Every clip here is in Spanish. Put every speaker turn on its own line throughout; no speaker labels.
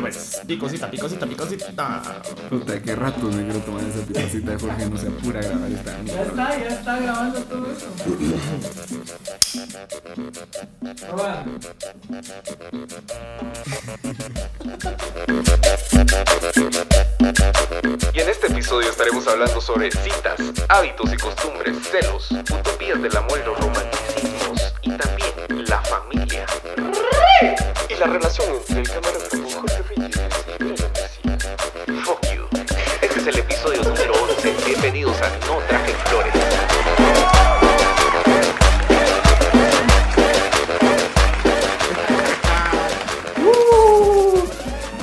pues, picosita, picosita, picosita.
Puta, qué rato me quiero tomar esa picosita de Jorge, no se apura a grabar esta
Ya está, ya está grabando todo eso.
Y en este episodio estaremos hablando sobre citas, hábitos y costumbres, celos, utopías del amor y los romanticismos, y también la familia. Y la relación entre el camarógrafo Jorge Reyes y. Fuck you. Este es el episodio número 11. Bienvenidos a No Traje Flores.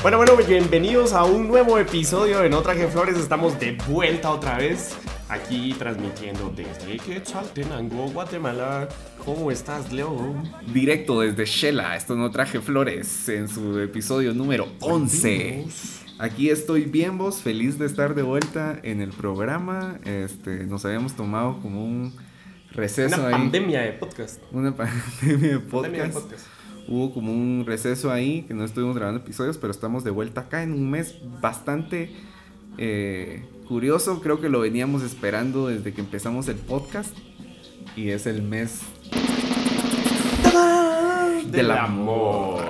Bueno, bueno, bienvenidos a un nuevo episodio de No Traje Flores. Estamos de vuelta otra vez aquí transmitiendo desde Quetzaltenango, Guatemala. ¿Cómo estás, Leo?
Directo desde Shela, esto no traje flores en su episodio número 11. Aquí estoy bien vos, feliz de estar de vuelta en el programa. Este, nos habíamos tomado como un receso
Una
ahí.
pandemia de podcast.
Una pandemia de podcast.
Pandemia de podcast.
Hubo como un receso ahí que no estuvimos grabando episodios, pero estamos de vuelta acá en un mes bastante eh, curioso. Creo que lo veníamos esperando desde que empezamos el podcast. Y es el mes del amor.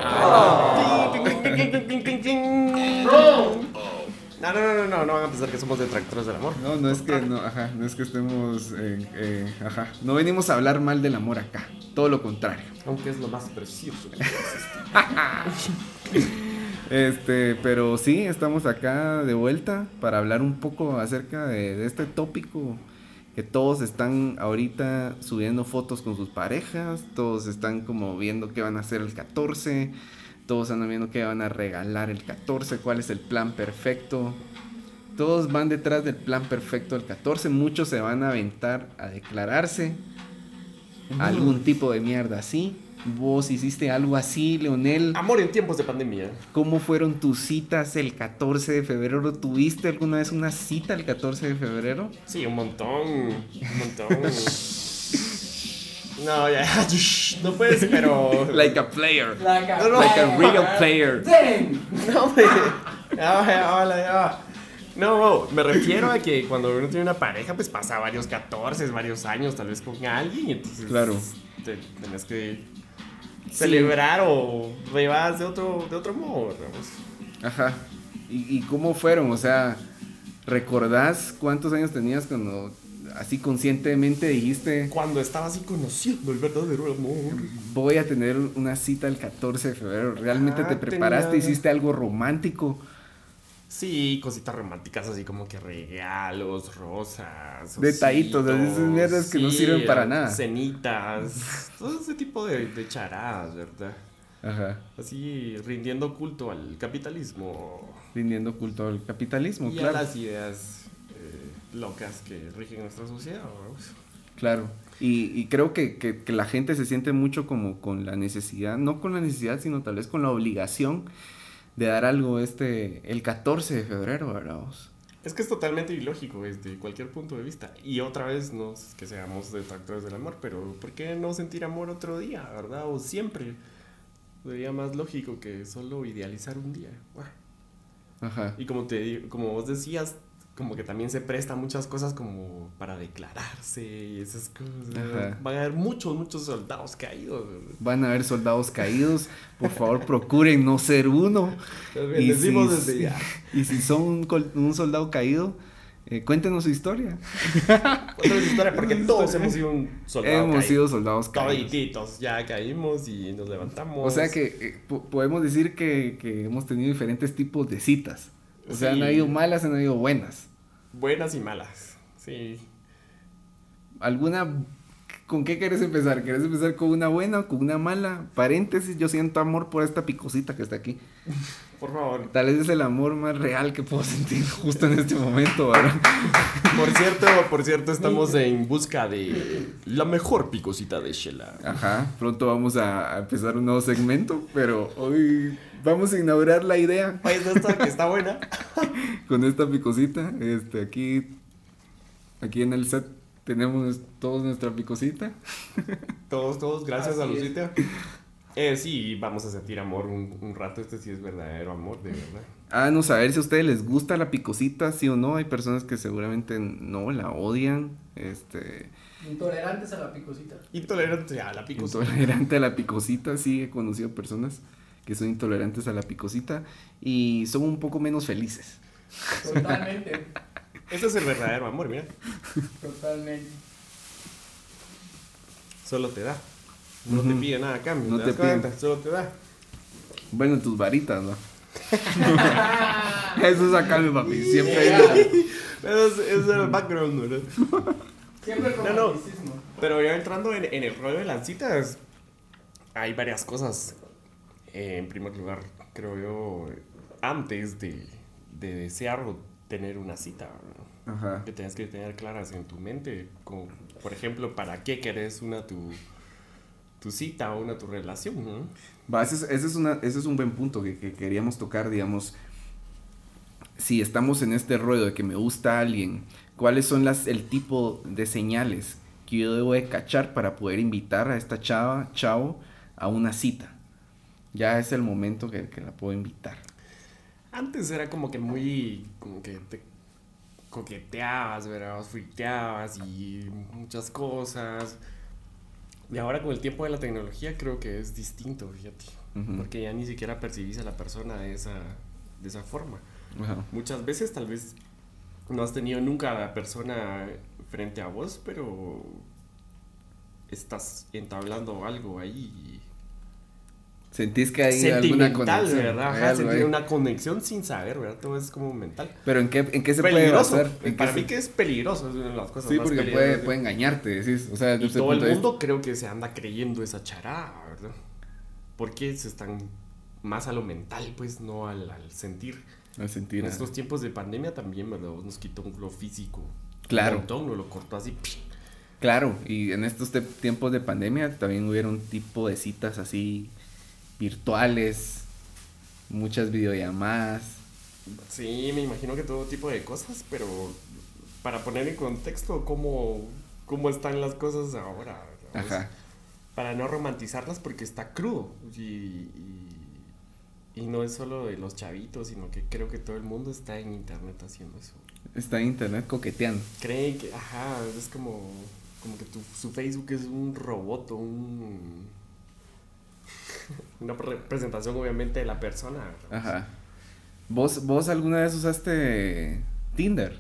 No, no, no, no, no, no van a pensar que somos detractores del amor.
No, no es que no, ajá, no es que estemos, eh, eh, ajá, no venimos a hablar mal del amor acá, todo lo contrario.
Aunque es lo más precioso.
Este, pero sí, estamos acá de vuelta para hablar un poco acerca de, de este tópico que todos están ahorita subiendo fotos con sus parejas, todos están como viendo qué van a hacer el 14, todos andan viendo qué van a regalar el 14, cuál es el plan perfecto. Todos van detrás del plan perfecto del 14, muchos se van a aventar a declararse algún tipo de mierda así. Vos hiciste algo así, Leonel.
Amor en tiempos de pandemia.
¿Cómo fueron tus citas el 14 de febrero? ¿Tuviste alguna vez una cita el 14 de febrero?
Sí, un montón. Un montón. No, ya. No puedes, pero.
Like a player.
la ca-
No, no.
Like a real player.
No, güey. Ya, ya, ya, ya. No, me refiero a que cuando uno tiene una pareja, pues pasa varios 14, varios años tal vez con alguien, entonces
Claro.
te, tenés que celebrar o de otro, de otro modo, digamos.
Ajá. ¿Y, y cómo fueron? O sea, ¿recordás cuántos años tenías cuando así conscientemente dijiste
Cuando estaba así conociendo el verdadero amor.
voy a tener una cita el 14 de febrero? ¿Realmente
Ah,
te preparaste?
tenía-
¿Hiciste algo romántico?
Sí, cositas románticas así como que regalos, rosas.
Detallitos, esas mierdas que no sirven para nada.
Cenitas, todo ese tipo de, de charadas, ¿verdad?
Ajá.
Así rindiendo culto al capitalismo
Rindiendo culto al capitalismo,
y
claro.
a las ideas eh, locas que rigen nuestra sociedad.
Claro. Y, y creo que, que- que la gente se siente mucho como con la necesidad, no con la necesidad, sino tal vez con la obligación de dar algo este el 14 de febrero, ¿verdad?
Es que es totalmente ilógico desde cualquier punto de vista. Y otra vez, no es que seamos detractores del amor, pero ¿por qué no sentir amor otro día, verdad? O siempre. Sería más lógico que solo idealizar un día.
Ajá.
Y como te como vos decías, como que también se presta muchas cosas como para declararse y esas cosas.
Ajá.
Van a haber muchos, muchos soldados caídos.
Van a haber soldados caídos. Por favor, procuren no ser uno.
Y decimos
si,
desde ya.
y si son un, un soldado caído, eh, cuéntenos su historia.
Otra historia, porque todos hemos sido un soldado
Hemos
caído.
sido soldados caídos.
Todititos, ya caímos y nos levantamos.
O sea que eh, po- podemos decir que, que hemos tenido diferentes tipos de citas. O sea,
Sí.
han habido malas, han habido buenas.
Buenas y malas. Sí.
¿Alguna... ¿Con qué quieres empezar? ¿Quieres empezar con una buena o con una mala? Paréntesis, yo siento amor por esta picosita que está aquí.
Por favor.
Tal vez es el amor más real que puedo sentir justo en este momento, ¿verdad?
Por cierto, por cierto, estamos en busca de la mejor picosita de Shela.
Ajá, pronto vamos a empezar un nuevo segmento, pero hoy vamos a inaugurar la idea
Oye, esta que está buena.
con esta picosita. Este, aquí, aquí en el set Tenemos todos nuestra picosita.
Todos, todos, gracias a
es.
Lucita. Eh, sí, vamos a sentir amor un, un rato. Este sí es verdadero amor, de verdad.
Háganos saber si a ustedes les gusta la picosita, sí o no. Hay personas que seguramente no la odian. Este,
Intolerantes a la picosita.
Intolerante a la picosita.
intolerante a la picosita, sí he conocido personas que son intolerantes a la picosita y son un poco menos felices.
Totalmente.
Ese es el verdadero amor, mira.
Totalmente.
Solo te da. No te pide nada a cambio.
No
¿te
te pide.
cuenta? Solo te da.
Bueno, tus varitas, ¿no? Eso es acá, mi papi. Siempre hay-
Eso es, es el background, ¿verdad?
Siempre con
No, no.
romanticismo.
Pero ya entrando en, en el rollo de las citas, hay varias cosas. Eh, en primer lugar, creo yo, antes de, de desear o tener una cita, ¿no?
Ajá.
que tienes que tener claras en tu mente. Como, por ejemplo, ¿para qué querés una tu, tu cita o una tu relación? ¿no?
Va, ese es, ese es una, ese es un buen punto que, que queríamos tocar, digamos. Si estamos en este rollo de que me gusta alguien, ¿cuáles son las, el tipo de señales que yo debo de cachar para poder invitar a esta chava, chavo, a una cita? Ya es el momento que, que la puedo invitar.
Antes era como que muy, como que te coqueteabas, ¿verdad? Friteabas y muchas cosas. Y ahora con el tiempo de la tecnología creo que es distinto, fíjate. Porque ya ni siquiera percibís a la persona de esa, de esa forma. Muchas veces tal vez no has tenido nunca a la persona frente a vos, pero estás entablando algo ahí.
Sentís que hay alguna
Sentimental,
conexión.
¿verdad? Ajá, sentir una conexión sin saber, ¿verdad? Todo es como mental.
Pero ¿en qué, en qué se
peligroso.
puede basar? ¿En qué
Para
se-
mí que es peligroso, es una de las cosas
Sí,
más
porque puede, puede engañarte, decís. O sea, desde
Y
ese
todo el
punto
mundo creo que se anda creyendo esa charada, ¿verdad? Porque se están más a lo mental, pues, no al, al sentir.
al sentir.
En estos tiempos de pandemia también, ¿verdad? Nos quitó lo físico.
Claro.
Un montón, nos lo cortó así.
Claro, y en estos tiempos de pandemia también hubieron tipo de citas así virtuales, muchas videollamadas.
Sí, me imagino que todo tipo de cosas, pero para poner en contexto cómo, cómo están las cosas ahora.
Ajá.
Para no romantizarlas porque está crudo. Y, y, y no es solo de los chavitos, sino que creo que todo el mundo está en internet haciendo eso.
Está en internet coqueteando.
Creen que, ajá, es como, como que tu, su Facebook es un robot o un... Una representación obviamente de la persona. ¿verdad?
Ajá. ¿Vos, ¿Vos alguna vez usaste Tinder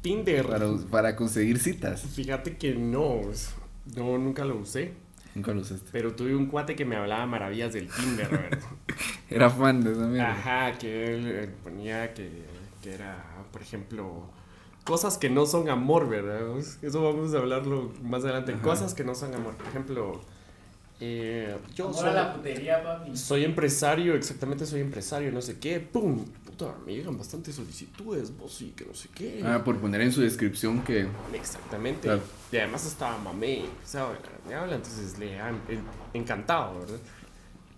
Tinder.
para, para conseguir citas?
Fíjate que no, no, nunca lo usé.
Nunca lo usaste.
Pero tuve un cuate que me hablaba maravillas del Tinder, ¿verdad?
Era fan de esa mierda.
Ajá, que él ponía que, que era, por ejemplo, cosas que no son amor, ¿verdad? Eso vamos a hablarlo más adelante.
Ajá.
Cosas que no son amor. Por ejemplo, eh, yo soy,
la putería, papi.
soy empresario, exactamente soy empresario, no sé qué. ¡Pum! Puta, me llegan bastantes solicitudes, vos y que no sé qué.
Ah, por poner en su descripción que...
Exactamente.
Claro.
Y además estaba mamé, ¿sabes? Me habla, entonces le han en- encantado, ¿verdad?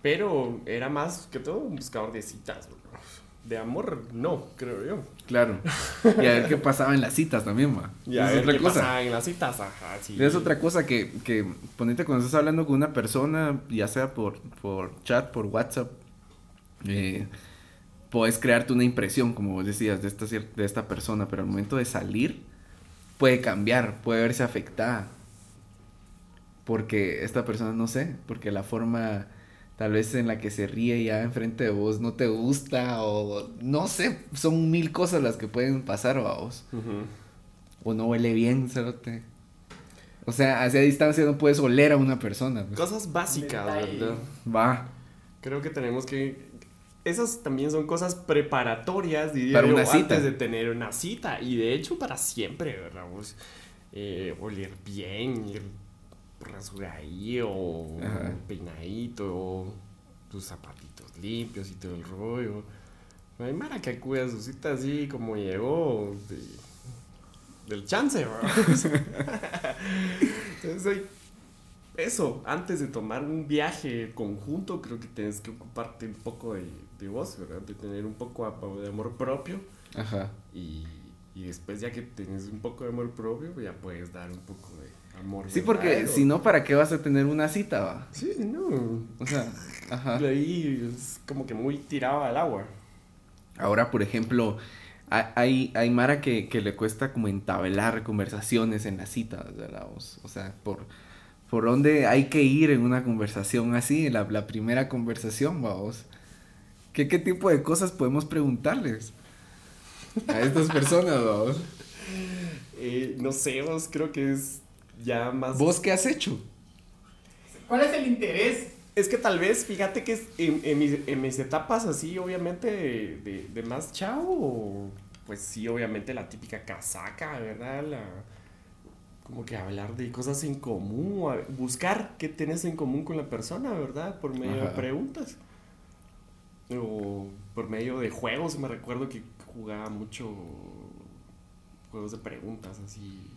Pero era más que todo un buscador de citas, ¿verdad? De amor, no, creo yo.
Claro. Y a ver qué pasaba en las citas también, ma.
Y a
es
ver
otra
qué
cosa.
pasaba en las citas, ajá, sí.
Es otra cosa que, que ponete cuando estás hablando con una persona, ya sea por, por chat, por WhatsApp, eh, puedes crearte una impresión, como vos decías, de esta, de esta persona, pero al momento de salir puede cambiar, puede verse afectada. Porque esta persona, no sé, porque la forma tal vez en la que se ríe ya enfrente de vos no te gusta o no sé, son mil cosas las que pueden pasar a vos. O no huele bien, cerote. O sea, hacia distancia no puedes oler a una persona. pues.
Cosas básicas,
Detalle.
¿verdad?
Va.
Creo que tenemos que... Esas también son cosas preparatorias, diría
Para
yo,
una cita.
antes de tener una cita. Y de hecho, para siempre, ¿verdad? Vos, eh, oler bien, ir rasuradillo, peinadito, tus zapatitos limpios y todo el rollo. No hay mara que acude a su cita así como llegó de- del chance. Entonces, eso, antes de tomar un viaje conjunto, creo que tienes que ocuparte un poco de, de vos, ¿verdad? De tener un poco de amor propio
Ajá.
y, Y después ya que tienes un poco de amor propio, ya puedes dar un poco de amor.
Sí, porque si no, ¿para qué vas a tener una cita, va?
Sí, no.
O sea, ajá.
Ahí es como que muy tirado al agua.
Ahora, por ejemplo, ha- hay, hay Mara que, que le cuesta como entablar conversaciones en las citas, ¿verdad? O, o sea, por, por dónde hay que ir en una conversación así, la, la primera conversación, vamos. ¿Qué, ¿Qué tipo de cosas podemos preguntarles a estas personas, vamos?
Eh, no sé, vos creo que es ya más...
¿Vos qué has hecho?
¿Cuál es el interés?
Es que tal vez, fíjate que es en, en mis, en mis etapas así, obviamente, de, de- de más chavo, pues sí, obviamente la típica casaca, ¿verdad? La, como que hablar de cosas en común, buscar qué tenés en común con la persona, ¿verdad? Por medio de preguntas. O por medio de juegos, me recuerdo que jugaba mucho juegos de preguntas así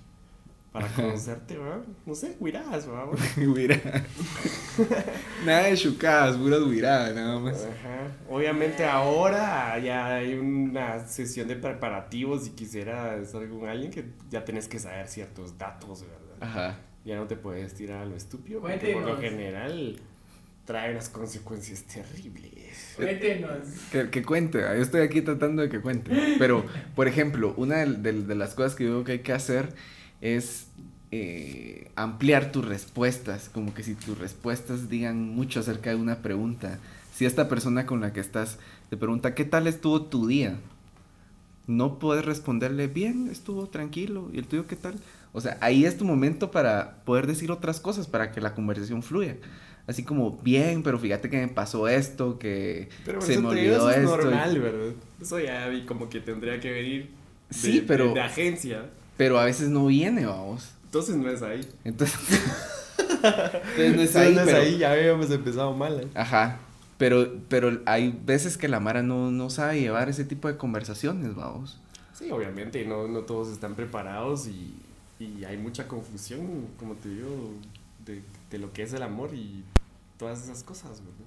para conocerte, ¿verdad? No sé, huirás, ¿verdad?
Mira. nada de chucadas, puras huiradas, nada más.
Ajá. Obviamente ahora ya hay una sesión de preparativos si quisiera estar con alguien que ya tenés que saber ciertos datos, ¿verdad?
Ajá.
Ya no te puedes tirar a lo estúpido porque por lo general trae unas consecuencias terribles.
Cuéntenos.
Que, que cuente, yo estoy aquí tratando de que cuente. Pero, por ejemplo, una de, de- de las cosas que creo que hay que hacer es eh, ampliar tus respuestas. Como que si tus respuestas digan mucho acerca de una pregunta. Si esta persona con la que estás te pregunta, ¿qué tal estuvo tu día? No puedes responderle, bien, estuvo tranquilo. ¿Y el tuyo qué tal? O sea, ahí es tu momento para poder decir otras cosas, para que la conversación fluya. Así como, bien, pero fíjate que me pasó esto, que
Pero
se me olvidó
eso es
esto.
normal, ¿verdad? Eso ya vi como que tendría que venir de,
Sí,
de-
pero-
de agencia.
Pero a veces no viene, vamos.
Entonces no es ahí.
Entonces, entonces no es ahí,
no es
pero-
ahí, ya habíamos empezado mal. ¿eh?
Ajá. Pero, pero hay veces que la Mara no, no sabe llevar ese tipo de conversaciones, vamos.
Sí, obviamente, no, no todos están preparados y, y hay mucha confusión, como te digo, de, de lo que es el amor y todas esas cosas, ¿verdad?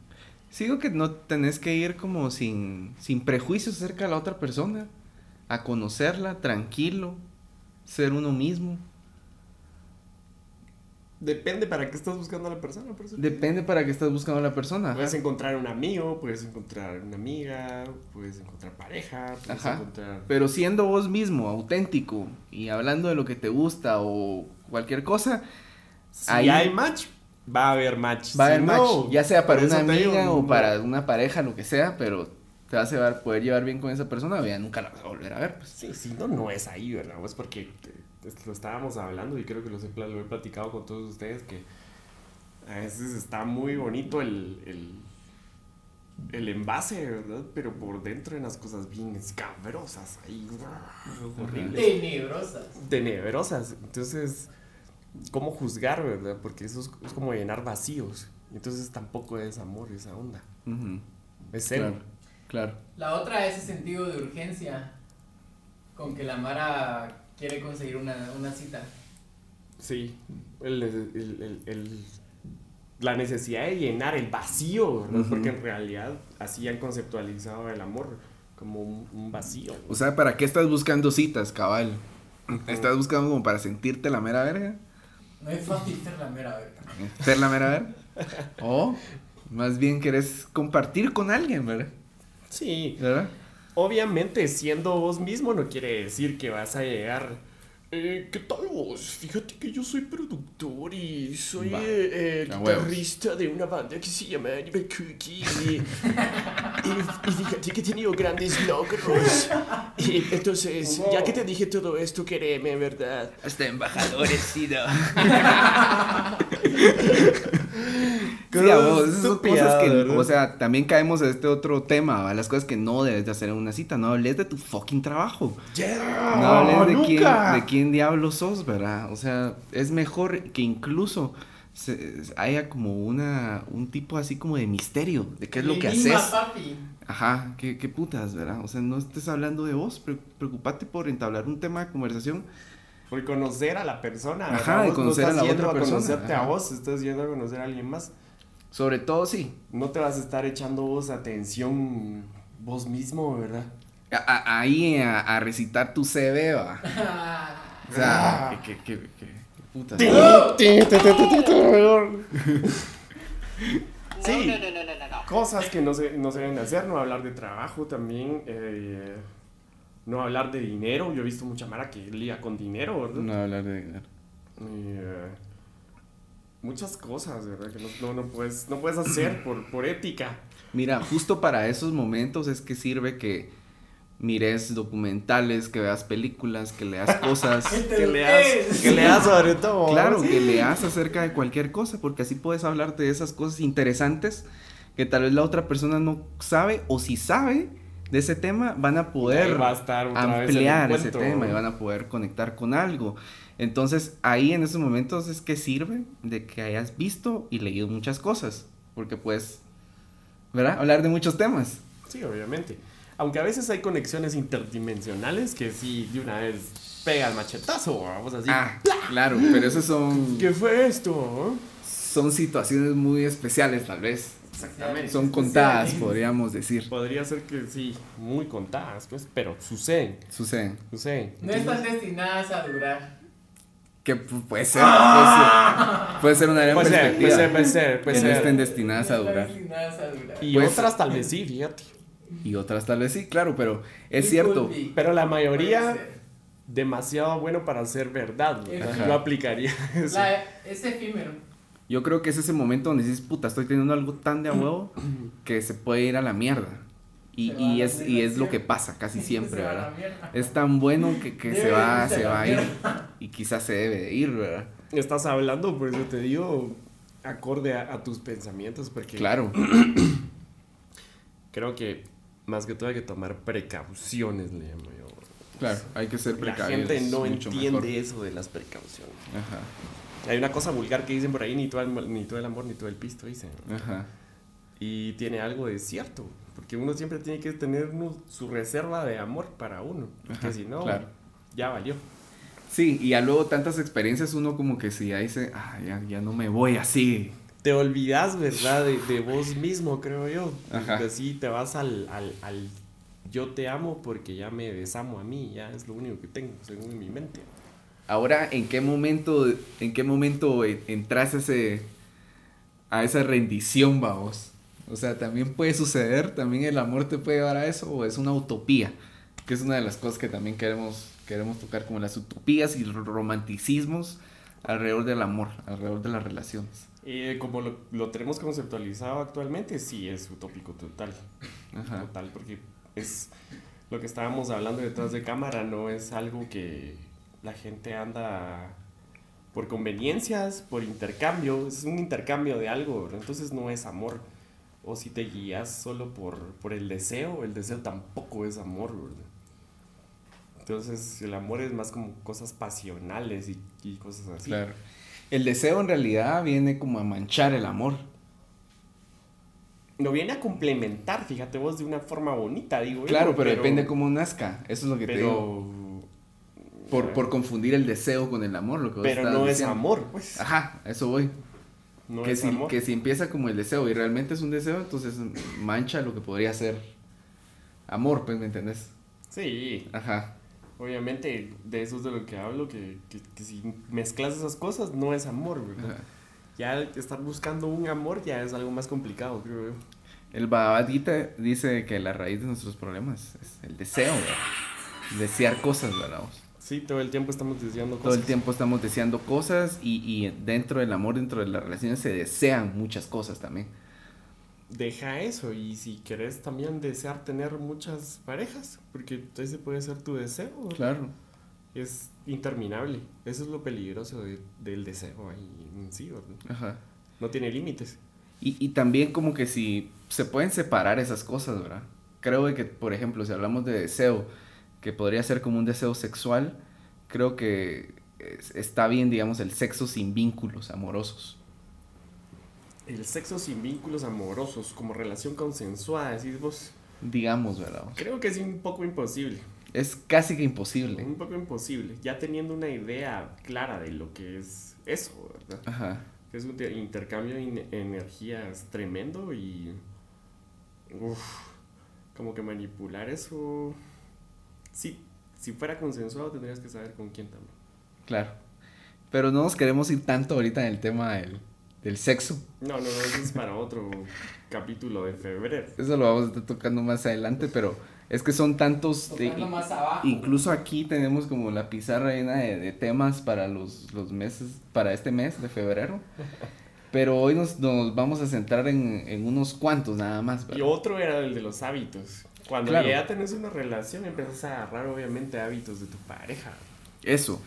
Sigo que no tenés que ir como sin, sin prejuicios acerca de la otra persona. A conocerla, tranquilo, ser uno mismo.
Depende para qué estás buscando a la persona. Por eso
Depende para qué estás buscando a la persona.
Puedes encontrar un amigo, puedes encontrar una amiga, puedes encontrar pareja, puedes
Ajá.
encontrar...
Pero siendo vos mismo, auténtico, y hablando de lo que te gusta o cualquier cosa,
Si
Ahí-
hay match, va a haber match.
va a
Si
haber
no,
match, ya sea para una
digo,
amiga o
no.
para una pareja, lo que sea, pero te vas a llevar- poder llevar bien con esa persona, o ya nunca la vas a volver a ver. Pues.
Sí, sí, no, no es ahí, ¿verdad? Es porque lo estábamos hablando y creo que he lo he platicado con todos ustedes que a veces está muy bonito el, el, el envase, ¿verdad? Pero por dentro hay unas cosas bien escabrosas ahí, horribles,
Tenebrosas.
tenebrosas. Entonces, ¿cómo juzgar, verdad? Porque eso es, es como llenar vacíos. Entonces tampoco es amor esa onda. Es cero.
Claro, claro.
La otra es ese sentido de urgencia con que la Mara quiere conseguir una, una cita.
Sí, el, el- el- el- la necesidad de llenar el vacío, ¿verdad? Porque en realidad así han conceptualizado el amor como un, un vacío.
O sea, ¿para qué estás buscando citas, cabal? ¿Estás buscando como para sentirte la mera verga?
No es fácil ser la mera verga.
¿Ser la mera verga? O más bien querés compartir con alguien, ¿verdad?
Sí,
¿Verdad?
obviamente siendo vos mismo no quiere decir que vas a llegar. Eh, ¿Qué tal vos? Fíjate que yo soy productor y soy eh, eh,
huevos.
guitarrista de una banda que se llama Animal Cookie. Y, y- y fíjate que he tenido grandes logros. Y entonces, ya que te dije todo esto, quereme, ¿verdad?
Hasta embajadores, sí, no. Sí, a vos, esas son cosas que,
¿verdad?
o sea, también caemos en este otro tema, ¿va? las cosas que no debes de hacer en una cita, no hables de tu fucking trabajo.
Yeah,
No hables de quién,
nunca.
de quién diablo sos, ¿verdad? O sea, es mejor que incluso se- haya como una, un tipo así como de misterio, de qué es lo que haces.
papi.
Ajá, qué, qué putas, ¿verdad? O sea, no estés hablando de vos, pre- preocupate por entablar un tema de conversación.
Por conocer a la persona.
Ajá, de conocer
no
a
estás
la
yendo
otra
a
persona,
conocerte
ajá.
a vos, estás yendo a conocer a alguien más.
Sobre todo, sí.
No te vas a estar echando vos atención vos mismo, ¿verdad?
a- a- ahí a, a recitar tu CV, va. O sea, que, que, que, que- que putas.
Sí. Cosas que no se, no se deben hacer, no hablar de trabajo también, eh, no hablar de dinero. Yo he visto mucha mara que liga con dinero, ¿verdad?
No hablar de dinero.
Y, eh, muchas cosas, ¿verdad? Que no, no, no puedes, no puedes hacer por, por ética.
Mira, justo para esos momentos es que sirve que mires documentales, que veas películas, que leas cosas.
Que leas, que leas sobre todo.
Claro, que leas acerca de cualquier cosa, porque así puedes hablar de esas cosas interesantes que tal vez la otra persona no sabe, o si sabe de ese tema, van a poder
va a estar
ampliar ese tema y van a poder conectar con algo. Entonces, ahí en esos momentos es que sirve de que hayas visto y leído muchas cosas, porque puedes, ¿verdad? Hablar de muchos temas.
Sí, obviamente. Aunque a veces hay conexiones interdimensionales que sí, de una vez pega el machetazo, vamos así.
Ah, claro, pero esas son,
¿Qué fue esto?
son situaciones muy especiales tal vez.
Exactamente.
Son contadas, podríamos decir.
Podría ser que sí, muy contadas, pues, pero suceden,
Suceden.
suceden.
No están destinadas a durar.
Que pu- puede ser, puede ser, puede ser una gran
Puede ser,
perspectiva.
puede ser, puede ser, puede
que no
ser.
estén destinadas a durar.
destinadas a durar.
Y
Pues-
otras tal vez sí, fíjate.
Y otras tal vez sí, claro, pero es cierto.
Pero la mayoría demasiado bueno para ser verdad. Yo aplicaría eso.
La- es efímero.
Yo creo que es ese momento donde dices, puta, estoy teniendo algo tan de a huevo que se puede ir a la mierda. Y, y
la
es, y es lo que pasa casi siempre,
la
¿verdad? Es tan bueno que, que se va, se
la
va a ir. Y quizás se debe de ir, ¿verdad?
Estás hablando, por eso te digo, acorde a, a tus pensamientos, porque
Claro.
creo que más que todo hay que tomar precauciones, le llamo yo.
Claro, hay que ser
La
precavidos.
gente no entiende
mejor.
eso de las precauciones.
Ajá,
Hay una cosa vulgar que dicen por ahí, ni todo el, ni todo el amor, ni todo el pisto, dicen.
ajá.
Y tiene algo de cierto, porque uno siempre tiene que tener uno- su reserva de amor para uno, porque
Ajá,
si no,
claro.
ya valió.
Sí, y a luego tantas experiencias uno como que si ya dice, ah, ya, ya no me voy así.
Te olvidas, ¿verdad? De, de vos mismo, creo yo.
Ajá.
Así te vas al, al, al yo te amo porque ya me desamo a mí, ya es lo único que tengo, según mi mente.
Ahora, ¿en qué momento, en qué momento eh, entras a ese, a esa rendición, vamos? O sea, también puede suceder, también el amor te puede llevar a eso, o es una utopía, que es una de las cosas que también queremos, queremos tocar, como las utopías y romanticismos alrededor del amor, alrededor de las relaciones.
Eh, como lo, lo tenemos conceptualizado actualmente, sí es utópico total.
Ajá.
Total, porque es lo que estábamos hablando detrás de cámara, no es algo que la gente anda por conveniencias, por intercambio, es un intercambio de algo, ¿verdad? entonces no es amor. O si te guías solo por, por el deseo, el deseo tampoco es amor, ¿verdad? Entonces el amor es más como cosas pasionales y, y cosas así.
Claro. El deseo en realidad viene como a manchar el amor.
Lo viene a complementar, fíjate vos, de una forma bonita, digo. yo,
Claro, pero, depende cómo nazca, eso es lo que te digo.
Pero...
Por, por confundir el deseo con el amor, lo que vos
Pero no es amor, pues.
Ajá, a eso voy.
No
que,
es
si,
amor.
que si empieza como el deseo y realmente es un deseo, entonces mancha lo que podría ser amor, pues, ¿me entendés?
Sí,
Ajá,
obviamente de eso es de lo que hablo, que, que, que si mezclas esas cosas no es amor, ¿verdad?
ajá.
Ya estar buscando un amor ya es algo más complicado, creo yo.
El Bhagavad Gita dice que la raíz de nuestros problemas es el deseo, ¿verdad? Desear cosas, ¿verdad?
Sí, todo el tiempo estamos deseando
Todo
cosas.
el tiempo estamos deseando cosas y, y dentro del amor, dentro de las relaciones se desean muchas cosas también.
Deja eso y si querés también desear tener muchas parejas, porque ese puede ser tu deseo.
Claro.
Es interminable. Eso es lo peligroso de- del deseo ahí en sí, ¿verdad?
Ajá.
No tiene límites.
Y, y también como que si se pueden separar esas cosas, ¿verdad? Creo que, por ejemplo, si hablamos de deseo, que podría ser como un deseo sexual, creo que es- está bien, digamos, el sexo sin vínculos amorosos.
El sexo sin vínculos amorosos, como relación consensuada, decís vos.
Digamos, ¿verdad?
Creo que es un poco imposible.
Es casi que imposible.
Un poco imposible. Ya teniendo una idea clara de lo que es eso, ¿verdad?
Ajá.
Es un te- intercambio de energías tremendo y. Uf, como que manipular eso. Sí, si fuera consensuado tendrías que saber con quién también.
Claro. Pero no nos queremos ir tanto ahorita en el tema del, del sexo.
No, no, no, eso es para otro capítulo de febrero.
Eso lo vamos a estar tocando más adelante, pero es que son tantos... de-
Tocando más abajo.
incluso aquí tenemos como la pizarra llena de, de temas para los, los meses, para este mes de febrero. Pero hoy nos, nos vamos a centrar en, en unos cuantos nada más.
Y
¿verdad?
otro era el de los hábitos. Cuando
Claro.
ya tenés una relación, empiezas a agarrar obviamente hábitos de tu pareja.
Eso.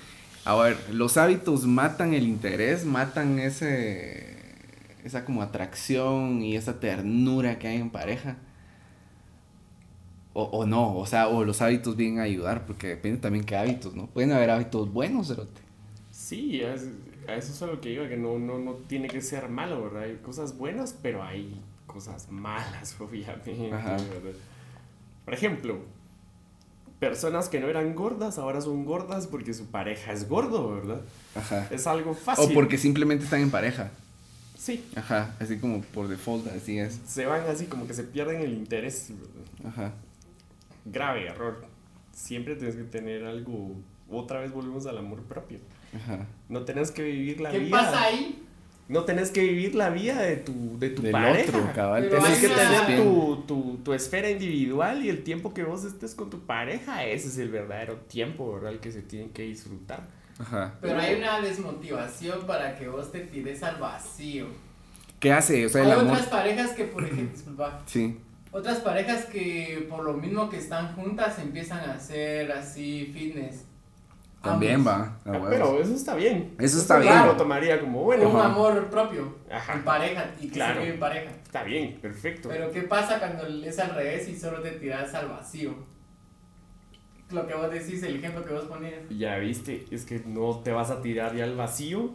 A ver, los hábitos matan el interés, matan ese esa como atracción y esa ternura que hay en pareja. O, o no, o sea, o los hábitos vienen a ayudar, porque depende también qué hábitos, ¿no? Pueden haber hábitos buenos, cerote.
Sí, es- a eso es a lo que iba, que no, no, no tiene que ser malo, ¿verdad? Hay cosas buenas, pero hay cosas malas, obviamente.
Ajá.
¿verdad? Por ejemplo, personas que no eran gordas ahora son gordas porque su pareja es gordo, ¿verdad?
Ajá.
Es algo fácil.
O porque simplemente están en pareja.
Sí,
Ajá, así como por default, así es.
se van así como que se pierden el interés. ¿verdad?
Ajá.
Grave error. Siempre tienes que tener algo. Otra vez volvemos al amor propio.
Ajá.
No tenés que vivir la
¿Qué
vida.
pasa ahí?
No tenés que vivir la vida de tu, de tu
Del
pareja.
otro, cabal.
Hay
que tener tu, tu, tu esfera individual y el tiempo que vos estés con tu pareja, ese es el verdadero tiempo, ¿verdad? El que se tiene que disfrutar.
Ajá.
Pero hay una desmotivación para que vos te tires al vacío.
¿Qué hace? O sea,
Hay
el amor.
otras parejas que, por ejemplo, disculpa,
Sí.
otras parejas que por lo mismo que están juntas empiezan a hacer así fitness.
También va.
Ah, pero eso está bien.
Eso está bien.
lo tomaría como,
Un
bueno,
amor propio
Ajá.
en pareja y que
Claro.
se vive en pareja.
está bien, perfecto.
Pero ¿qué pasa cuando es al revés y solo te tiras al vacío? Lo que vos decís, el ejemplo que vos ponías.
Ya viste, es que no te vas a tirar ya al vacío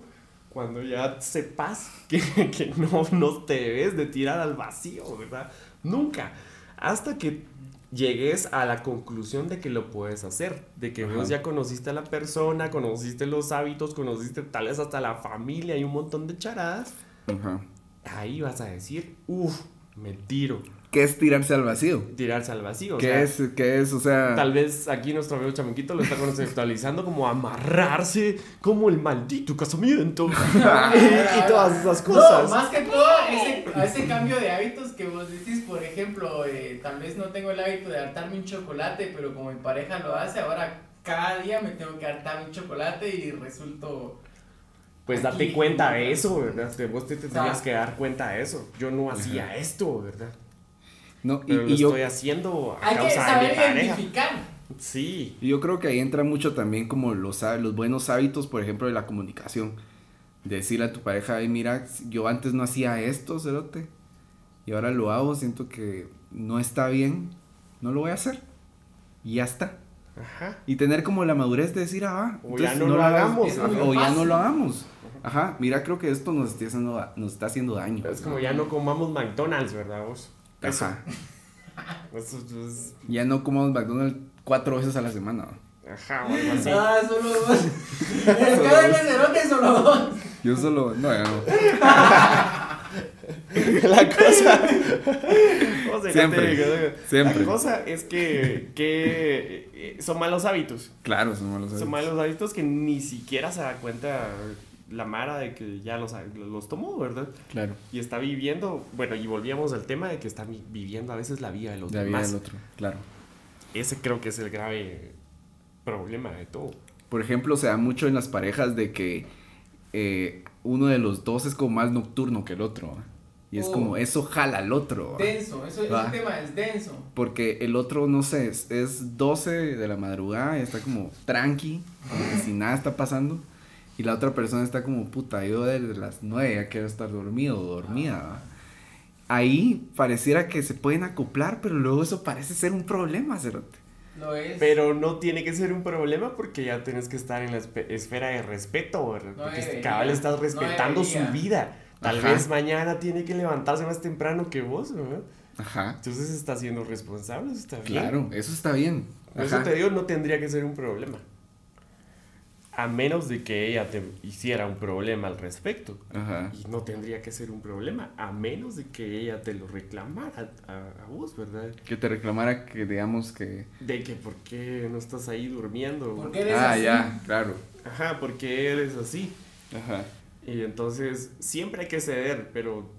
cuando ya sepas que, que no, no te debes de tirar al vacío, ¿verdad? Nunca. Hasta que llegues a la conclusión de que lo puedes hacer, de que vos ya conociste a la persona, conociste los hábitos, conociste tal vez hasta la familia y un montón de charadas,
Ajá.
ahí vas a decir, uff, me tiro,
¿Qué es tirarse al vacío?
tirarse al vacío. o
¿Qué
sea,
es? ¿Qué es? O sea.
Tal vez aquí nuestro amigo Chamuquito lo está conceptualizando como amarrarse como el maldito casamiento y todas esas
No,
cosas.
más que todo ese, a ese cambio de hábitos que vos decís, por ejemplo, eh, tal vez no tengo el hábito de hartarme un chocolate, pero como mi pareja lo hace, ahora cada día me tengo que hartar un chocolate y resulto...
Pues date
Aquí-
cuenta de eso, ¿verdad? Te- Vos te tendrías
sea-
que dar cuenta de eso. Yo no hacía esto, ¿verdad?
No, y,
Pero
y
lo
yo,
estoy haciendo a
Hay que
causa de mi
saber
pareja.
identificar.
Sí.
yo creo que ahí entra mucho también como los, los buenos hábitos, por ejemplo, de la comunicación. Decirle a tu pareja, "Ay, mira, yo antes no hacía esto, cerote. Y ahora lo hago, siento que no está bien, no lo voy a hacer. Y ya está.
Ajá.
Y tener como la madurez de decir, ah, va,
O ya no lo hagamos,
es
o ya no lo hagamos. Ajá, mira, creo que esto nos está haciendo, nos está haciendo daño.
Es como ya no comamos McDonald's, ¿verdad vos? Eso.
Ajá.
Eso es-
Ya no comamos McDonald's cuatro veces a la semana.
Ajá, o algo así.
Ah, solo dos. En cada restaurante solo dos.
Yo solo, no, ya no.
La cosa. Vamos a
Siempre, siempre.
La cosa es que, que eh, son malos hábitos.
Claro, son malos
Son
hábitos.
malos hábitos que ni siquiera se da cuenta la Mara de que ya los, los tomó, ¿verdad?
Claro,
Y está viviendo, bueno, y volvíamos al tema de que está vi- viviendo a veces la vida de los
la vida
demás.
del otro, claro.
Ese creo que es el grave problema de todo.
Por ejemplo, se da mucho en las parejas de que eh, uno de los dos es como más nocturno que el otro. Y es
Oh.
como, eso jala al otro. ¿va?
Denso, eso, ese tema es denso.
Porque el otro, no sé, es, es 12 de la madrugada y está como tranqui, como que si nada está pasando. Y la otra persona está como, puta, yo desde las 9 ya quiero estar dormido o dormida. ¿va? Ahí pareciera que se pueden acoplar, pero luego eso parece ser un problema, cerote.
Lo es.
Pero no tiene que ser un problema porque ya tienes que estar en la esfera de respeto, ¿verdad?
No
porque este cabal estás
no
respetando su vida. Tal
Ajá.
vez mañana tiene que levantarse más temprano que vos, ¿verdad?
Ajá.
Entonces está siendo responsable, eso está bien.
Claro, eso está bien.
Por eso te digo, no tendría que ser un problema. A menos de que ella te hiciera un problema al respecto.
Ajá.
Y no tendría que ser un problema, a menos de que ella te lo reclamara a, a vos, ¿verdad?
Que te reclamara que digamos que...
De que por qué no estás ahí durmiendo.
¿Por qué eres
Ah,
así?
ya, claro.
Ajá, porque eres así.
Ajá.
Y entonces siempre hay que ceder, pero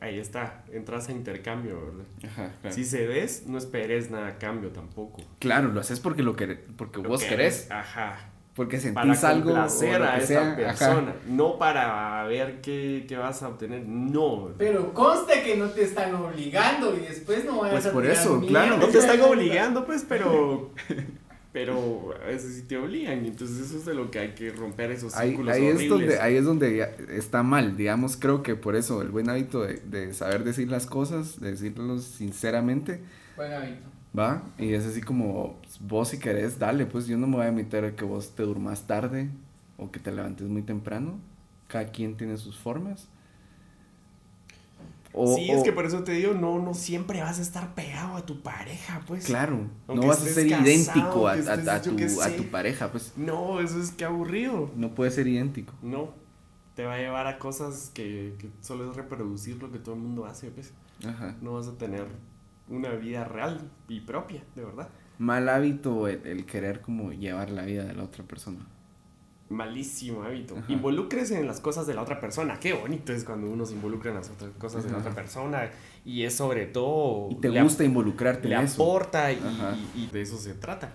ahí está, entras a intercambio, ¿verdad?
Ajá, claro.
Si cedes, no esperes nada a cambio tampoco.
Claro, lo haces porque lo querés, porque
Lo
vos
que-
querés,
Ajá.
Porque
Para
sentís algo o
complacer
lo
a esa
sea. Ajá.
persona, no para ver qué, qué vas a obtener, no.
Pero conste que no te están obligando y después no vayas
Pues
a
por
tirar
eso,
mierda.
claro,
No te están obligando, pues, pero. Pero a veces sí te obligan. y Entonces, eso es de lo que hay que romper esos círculos
ahí es
horribles.
donde, ahí es donde está mal, digamos, creo que por eso el buen hábito de, de saber decir las cosas, de decirlos sinceramente,
Buen hábito.
¿Va? Y es así como, pues, vos si querés, dale, pues yo no me voy a meter a que vos te durmas tarde o que te levantes muy temprano, cada quien tiene sus formas. O-
sí, es que por eso te digo, no, no siempre vas a estar pegado a tu pareja, pues.
Claro,
Aunque
no vas a ser
casado,
idéntico a, a- tu pareja, pues
No, eso es que aburrido.
no puede ser idéntico.
No. Te va a llevar a cosas que, que solo es reproducir lo que todo el mundo hace, pues.
Ajá.
No vas a tener una vida real y propia, de verdad.
Mal hábito el, el querer como llevar la vida de la otra persona.
Malísimo hábito.
Ajá.
Involúcrese en las cosas de la otra persona. Qué bonito es cuando uno se involucra en las otras cosas de la otra persona. Y es sobre todo.
Y te gusta involucrarte
Le
en eso.
aporta y, de eso se trata.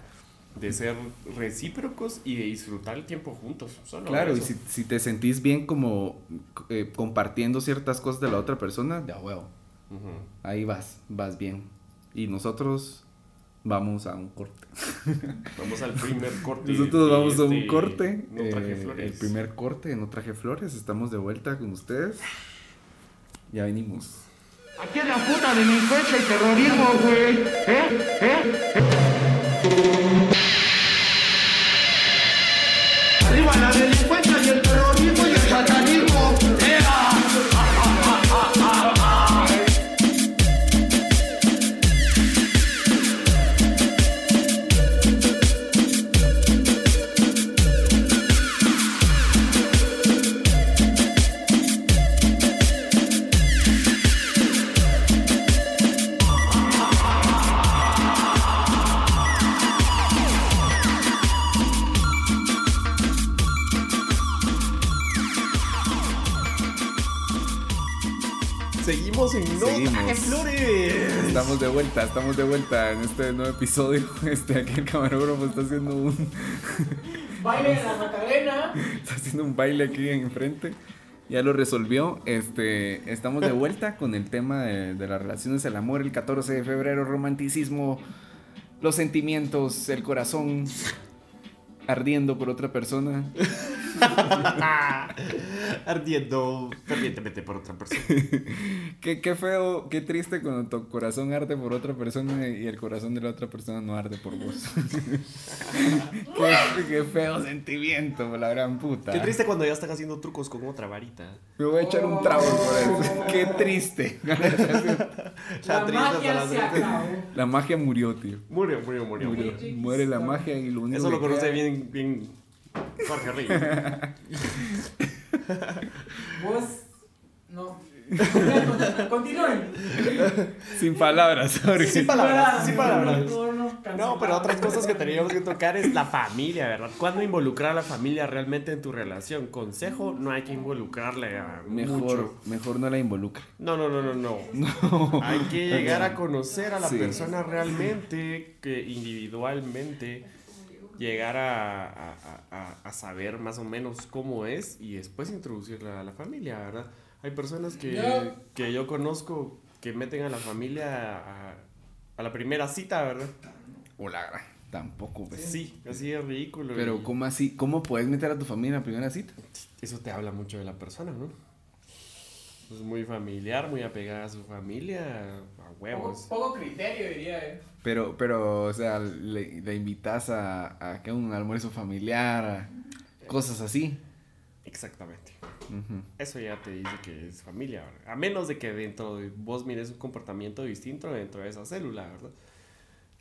De ser recíprocos y de disfrutar el tiempo juntos. Solo
Claro, y si, si te sentís bien como eh, compartiendo ciertas cosas de la otra persona, de a Ahí vas, vas bien. Y nosotros vamos a un corte.
Vamos al primer corte.
Nosotros vamos a un
este
corte.
No traje
eh,
flores.
el primer corte, no traje flores. Estamos de vuelta con ustedes. Ya venimos.
Aquí es la puta delincuencia y terrorismo, güey. ¿Eh? ¿Eh? Arriba
vuelta, estamos de vuelta en este nuevo episodio. Este, aquí el camarógrafo está haciendo un,
Baile de la Macarena.
está haciendo un baile aquí enfrente. Ya lo resolvió. Este, estamos de vuelta con el tema de, de las relaciones, el amor, el 14 de febrero, romanticismo, los sentimientos, el corazón ardiendo por otra persona.
Ardiendo fervientemente por otra persona.
Qué, qué feo, qué triste cuando tu corazón arde por otra persona y el corazón de la otra persona no arde por vos. qué, qué feo sentimiento, la gran puta.
Qué triste cuando ya están haciendo trucos con otra varita.
Me voy a echar un trago por eso. Qué triste.
La magia
hasta
se acabó.
La magia murió, tío.
Murió, murió, murió.
Murió. Muere la magia y lo único
Eso lo conoce
queda-
bien, bien Jorge Reyes.
Vos. No. Continúen.
Sin palabras, Jorge.
Sin palabras, sin palabras.
No, no,
No, pero otras cosas que teníamos que tocar es la familia, ¿verdad? ¿Cuándo involucrar a la familia realmente en tu relación? Consejo, no hay que involucrarle a
Mejor,
mucho.
mejor no la involucre.
No, no, no, no, no. Hay que llegar a conocer a la
Sí.
persona realmente, que individualmente llegar a, a- a- a saber más o menos cómo es y después introducirla a la familia, ¿verdad? Hay personas que, que yo conozco que meten a la familia a, a la primera cita, ¿verdad?
O la gran. Tampoco, pues.
Sí, así es ridículo.
Pero
y
¿cómo así? ¿Cómo puedes meter a tu familia en la primera cita?
Eso te habla mucho de la persona, ¿no? Es muy familiar, muy apegada a su familia, a huevos.
poco criterio, diría, eh.
Pero, pero, o sea, le, le invitas a, a que un almuerzo familiar, a cosas así.
Exactamente. Eso ya te dice que es familia, ¿verdad? A menos de que dentro de vos mires un comportamiento distinto dentro de esa célula, ¿verdad?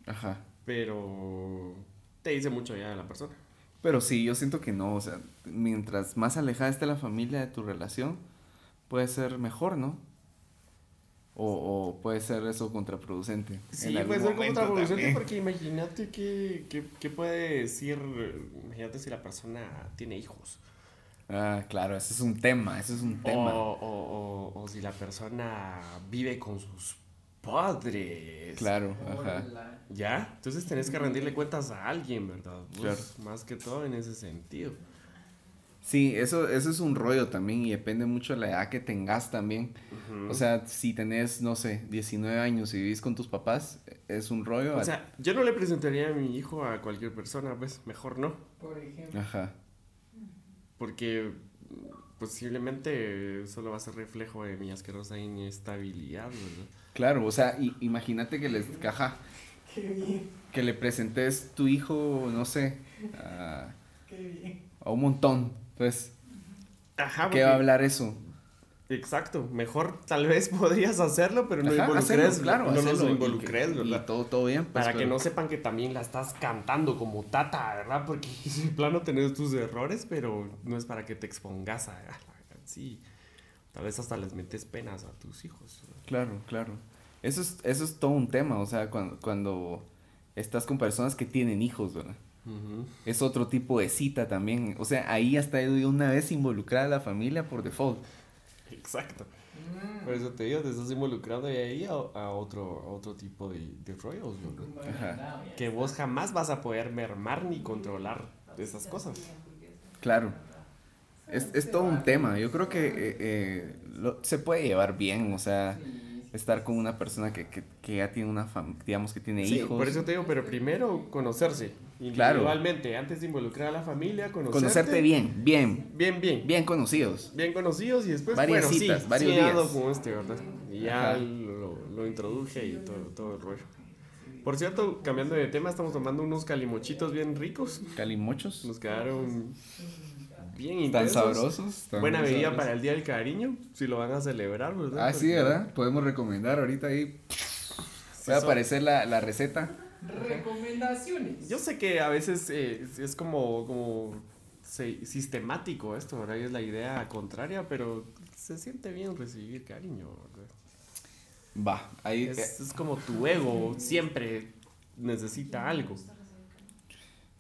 Ajá.
Pero te dice mucho ya de la persona.
Pero sí, yo siento que no, o sea, mientras más alejada esté la familia de tu relación, puede ser mejor, ¿no? O, o puede ser eso contraproducente.
Sí, puede ser contraproducente
también.
porque imagínate que, que, que puede decir, imagínate si la persona tiene hijos.
Ah, claro, ese es un tema, ese es un tema.
O, o, o, o si la persona vive con sus padres.
Claro, ajá.
Hola.
¿Ya? Entonces tenés que rendirle cuentas a alguien, ¿verdad? Vos,
Claro.
Más que todo en ese sentido.
Sí, eso, eso es un rollo también y depende mucho de la edad que tengas también. O sea, si tenés, no sé, 19 años y vivís con tus papás, es un rollo.
O sea, yo no le presentaría a mi hijo a cualquier persona, pues mejor no.
Por ejemplo.
Ajá.
Porque posiblemente solo va a ser reflejo de mi asquerosa inestabilidad, ¿verdad?
Claro, o sea, imagínate que les caja,
Qué bien,
que le presentes tu hijo, no sé, a,
qué bien.
a un montón. Entonces,
Ajá,
¿qué va a hablar eso?
Exacto, mejor tal vez podrías hacerlo, pero no
Ajá,
involucres,
hacerlo, claro,
no
hacerlo
nos
y
involucres,
y
¿verdad?
todo, todo bien. pues,
Para que no sepan que también la estás cantando como tata, ¿verdad? Porque en plano tenés tus errores, pero no es para que te expongas a... a- Sí, tal vez hasta les metes penas a tus hijos. ¿verdad?
Claro, claro. Eso es, eso es todo un tema, o sea, cuando, cuando estás con personas que tienen hijos, ¿verdad? Es otro tipo de cita también. O sea, ahí hasta de una vez involucrada la familia por default.
Exacto.
Mm.
Por eso te digo, te estás involucrando de ahí a, a otro, a otro tipo de, de rollos, ¿verdad?
Bueno,
Ajá.
no, ya
Que vos jamás vas a poder mermar ni controlar esas cosas.
Claro. Es, es todo un tema. Yo creo que eh, eh, lo- se puede llevar bien, o sea,
Sí,
estar con una persona que, que, que ya tiene una familia, digamos que tiene
Sí,
hijos.
por eso te digo, pero primero conocerse
Claro.
individualmente, antes de involucrar a la familia, conocerte,
Conocerte bien, bien,
bien, bien,
bien conocidos.
bien conocidos y después,
Varias
bueno,
citas,
sí,
varios
sí,
días.
con este, ¿verdad? Y ya lo, lo introduje y todo, todo el rollo. Por cierto, cambiando de tema, estamos tomando unos calimochitos bien ricos.
Calimochos.
Nos quedaron bien
Tan
intensos.
sabrosos. tan
Buena bebida
sabrosos.
para el Día del Cariño, si lo van a celebrar, ¿verdad?
Ah, sí, ¿verdad? Podemos recomendar ahorita ahí.
sí
Va a
son-
aparecer la, la receta.
Recomendaciones.
Yo sé que a veces eh, es- como, como se- sistemático esto, ¿verdad? Y es la idea contraria, pero se siente bien recibir cariño, ¿verdad?
Va, ahí.
Es, es como tu ego siempre necesita algo.